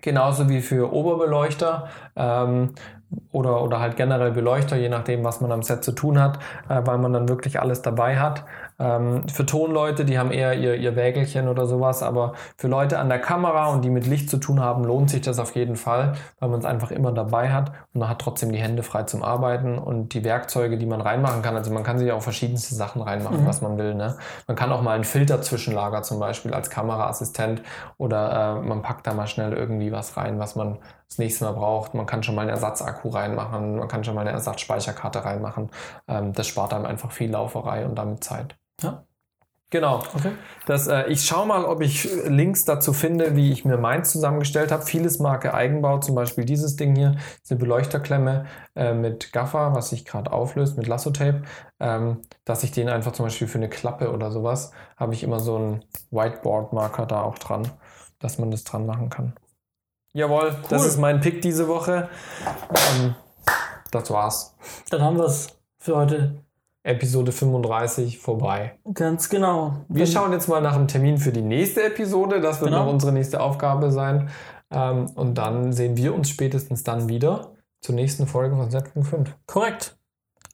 Genauso wie für Oberbeleuchter. Ähm, oder, oder halt generell Beleuchter, je nachdem, was man am Set zu tun hat, äh, weil man dann wirklich alles dabei hat. Ähm, für Tonleute, die haben eher ihr, ihr Wägelchen oder sowas, aber für Leute an der Kamera und die mit Licht zu tun haben, lohnt sich das auf jeden Fall, weil man es einfach immer dabei hat und man hat trotzdem die Hände frei zum Arbeiten und die Werkzeuge, die man reinmachen kann. Also man kann sich auch verschiedenste Sachen reinmachen, mhm. was man will. Ne? Man kann auch mal einen Filter zwischenlager zum Beispiel als Kameraassistent oder äh, man packt da mal schnell irgendwie was rein, was man das nächste Mal braucht. Man kann schon mal einen Ersatzakku reinmachen, man kann schon mal eine Ersatzspeicherkarte reinmachen. Ähm, das spart einem einfach viel Lauferei und damit Zeit. Ja. Genau. Okay. Das, äh, ich schaue mal, ob ich Links dazu finde, wie ich mir meins zusammengestellt habe. Vieles Marke Eigenbau, zum Beispiel dieses Ding hier, diese Beleuchterklemme äh, mit Gaffer, was sich gerade auflöst, mit Lasso-Tape, ähm, dass ich den einfach zum Beispiel für eine Klappe oder sowas, habe ich immer so einen Whiteboard-Marker da auch dran, dass man das dran machen kann. Jawohl, cool. das ist mein Pick diese Woche. Ähm, das war's. Dann haben wir es für heute. Episode 35 vorbei. Ganz genau. Wir schauen jetzt mal nach dem Termin für die nächste Episode. Das wird genau. noch unsere nächste Aufgabe sein. Ähm, und dann sehen wir uns spätestens dann wieder zur nächsten Folge von Z.5. Korrekt.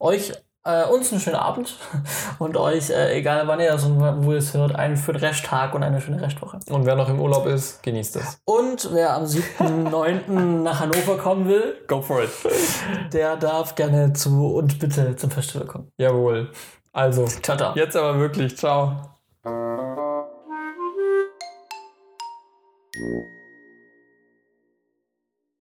Euch äh, uns einen schönen Abend und euch, äh, egal wann ihr das und wo ihr es hört, einen schönen Resttag und eine schöne Restwoche. Und wer noch im Urlaub ist, genießt es. Und wer am 7.9. nach Hannover kommen will, go for it. Der darf gerne zu und bitte zum Festival kommen. Jawohl. Also, ciao, ciao. jetzt aber wirklich, ciao.